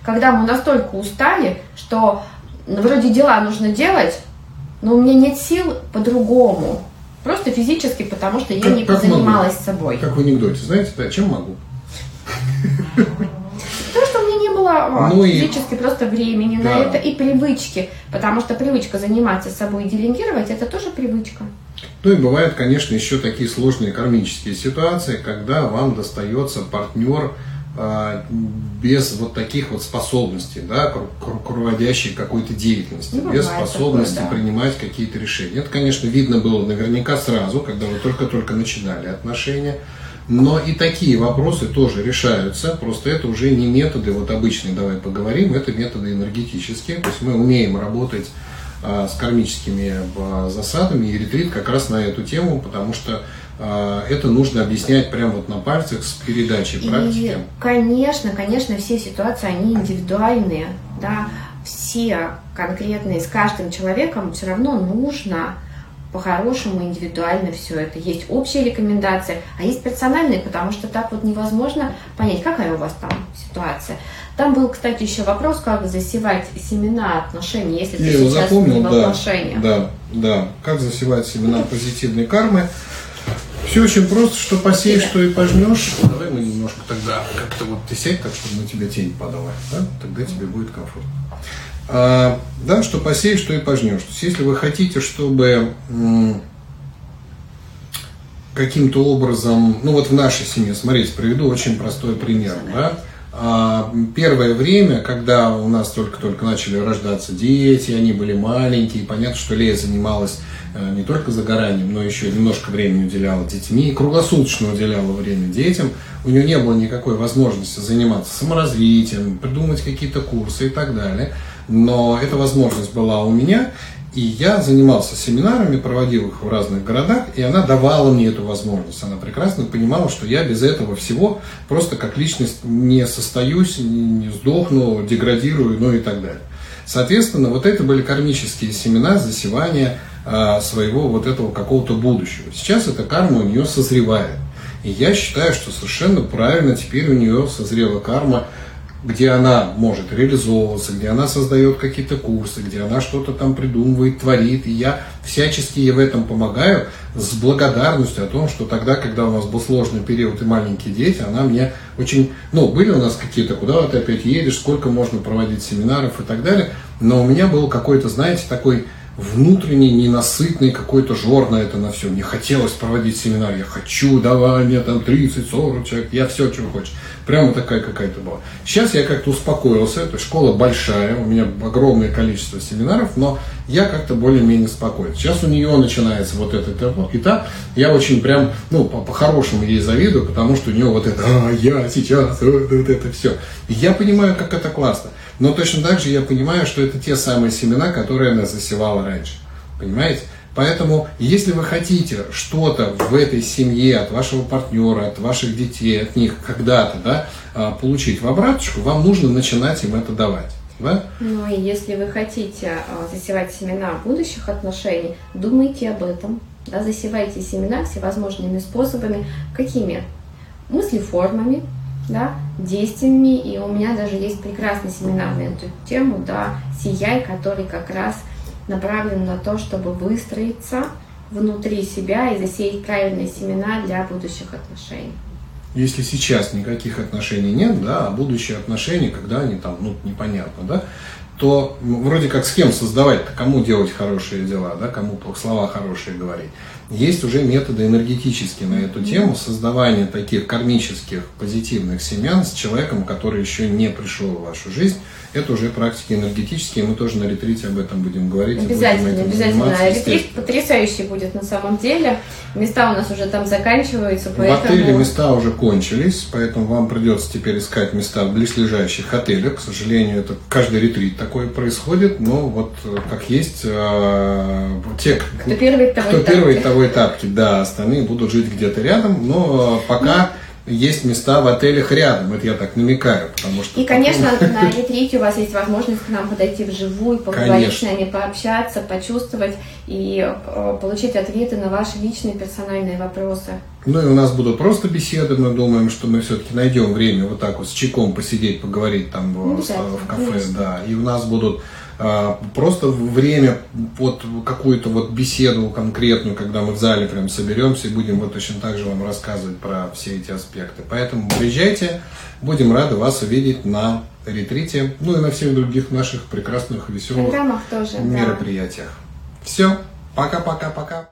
Когда мы настолько устали, что вроде дела нужно делать, но у меня нет сил по-другому. Просто физически, потому что я как, не как позанималась могу. собой. Как в анекдоте, знаете, да, чем могу? Потому что у меня не было ну физически и... просто времени да. на это и привычки. Потому что привычка заниматься собой и делегировать, это тоже привычка. Ну и бывают, конечно, еще такие сложные кармические ситуации, когда вам достается партнер, а, без вот таких вот способностей, да, руководящей какой-то деятельности, ну, без способности такое, да. принимать какие-то решения. Это, конечно, видно было наверняка сразу, когда вы только-только начинали отношения. Но и такие вопросы тоже решаются, просто это уже не методы, вот обычные, давай поговорим, это методы энергетические, то есть мы умеем работать с кармическими а, засадами, и ретрит как раз на эту тему, потому что а, это нужно объяснять прямо вот на пальцах с передачей практики. И, конечно, конечно, все ситуации, они индивидуальные, да, все конкретные, с каждым человеком все равно нужно по-хорошему индивидуально все это. Есть общие рекомендации, а есть персональные, потому что так вот невозможно понять, какая у вас там ситуация. Там был, кстати, еще вопрос, как засевать семена отношений, если Я ты сейчас запомнил, в отношениях. Да, да, да. Как засевать семена позитивной кармы. Все очень просто, что посеешь, что и пожнешь. Давай мы немножко тогда как-то вот ты сядь так, чтобы на тебя тень падала, да? тогда тебе будет комфортно. А, да, что посеешь, что и пожнешь. То есть, если вы хотите, чтобы каким-то образом, ну вот в нашей семье, смотрите, приведу очень простой пример, да, а, первое время, когда у нас только-только начали рождаться дети, они были маленькие, понятно, что Лея занималась э, не только загоранием, но еще немножко времени уделяла детьми, круглосуточно уделяла время детям. У нее не было никакой возможности заниматься саморазвитием, придумать какие-то курсы и так далее. Но эта возможность была у меня, и я занимался семинарами, проводил их в разных городах, и она давала мне эту возможность. Она прекрасно понимала, что я без этого всего просто как личность не состоюсь, не сдохну, деградирую, ну и так далее. Соответственно, вот это были кармические семена засевания а, своего вот этого какого-то будущего. Сейчас эта карма у нее созревает. И я считаю, что совершенно правильно теперь у нее созрела карма где она может реализовываться, где она создает какие-то курсы, где она что-то там придумывает, творит. И я всячески ей в этом помогаю с благодарностью о том, что тогда, когда у нас был сложный период и маленькие дети, она мне очень... Ну, были у нас какие-то, куда ты опять едешь, сколько можно проводить семинаров и так далее. Но у меня был какой-то, знаете, такой внутренний, ненасытный какой-то жор на это на все. Мне хотелось проводить семинар, я хочу, давай мне там 30-40 человек, я все, чего хочешь. Прямо такая какая-то была. Сейчас я как-то успокоился, эта школа большая, у меня огромное количество семинаров, но я как-то более-менее спокоен. Сейчас у нее начинается вот этот этап, я очень прям, ну, по-хорошему ей завидую, потому что у нее вот это, а, я сейчас, вот, вот это все. Я понимаю, как это классно. Но точно так же я понимаю, что это те самые семена, которые она засевала раньше. Понимаете? Поэтому, если вы хотите что-то в этой семье от вашего партнера, от ваших детей, от них когда-то да, а, получить в обраточку, вам нужно начинать им это давать. Да? Ну и если вы хотите а, засевать семена будущих отношений, думайте об этом. Да, засевайте семена всевозможными способами. Какими? Мыслеформами, да, действиями. И у меня даже есть прекрасный семинар на эту тему, да, «Сияй», который как раз направлен на то, чтобы выстроиться внутри себя и засеять правильные семена для будущих отношений. Если сейчас никаких отношений нет, да, а будущие отношения, когда они там, ну, непонятно, да, то вроде как с кем создавать кому делать хорошие дела, да, кому слова хорошие говорить. Есть уже методы энергетические на эту тему создавания таких кармических позитивных семян с человеком, который еще не пришел в вашу жизнь. Это уже практики энергетические, мы тоже на ретрите об этом будем говорить. Обязательно, обязательно. Ретрит потрясающий будет на самом деле. Места у нас уже там заканчиваются, поэтому... В отеле места уже кончились, поэтому вам придется теперь искать места в близлежащих отелях. К сожалению, это каждый ретрит такое происходит, но вот э, как есть, э, те, кто первый, того кто первый, того и тапки, да, остальные будут жить где-то рядом, но пока... Ну, есть места в отелях рядом, это я так намекаю, потому что... И, конечно, на ретрите у вас есть возможность к нам подойти вживую, поговорить конечно. с нами, пообщаться, почувствовать и э, получить ответы на ваши личные персональные вопросы. Ну и у нас будут просто беседы, мы думаем, что мы все-таки найдем время вот так вот с чайком посидеть, поговорить там ну, в, в кафе, конечно. да, и у нас будут просто время под какую-то вот беседу конкретную, когда мы в зале прям соберемся и будем вот точно так же вам рассказывать про все эти аспекты. Поэтому приезжайте, будем рады вас увидеть на ретрите, ну и на всех других наших прекрасных, веселых тоже, мероприятиях. Да. Все, пока-пока-пока.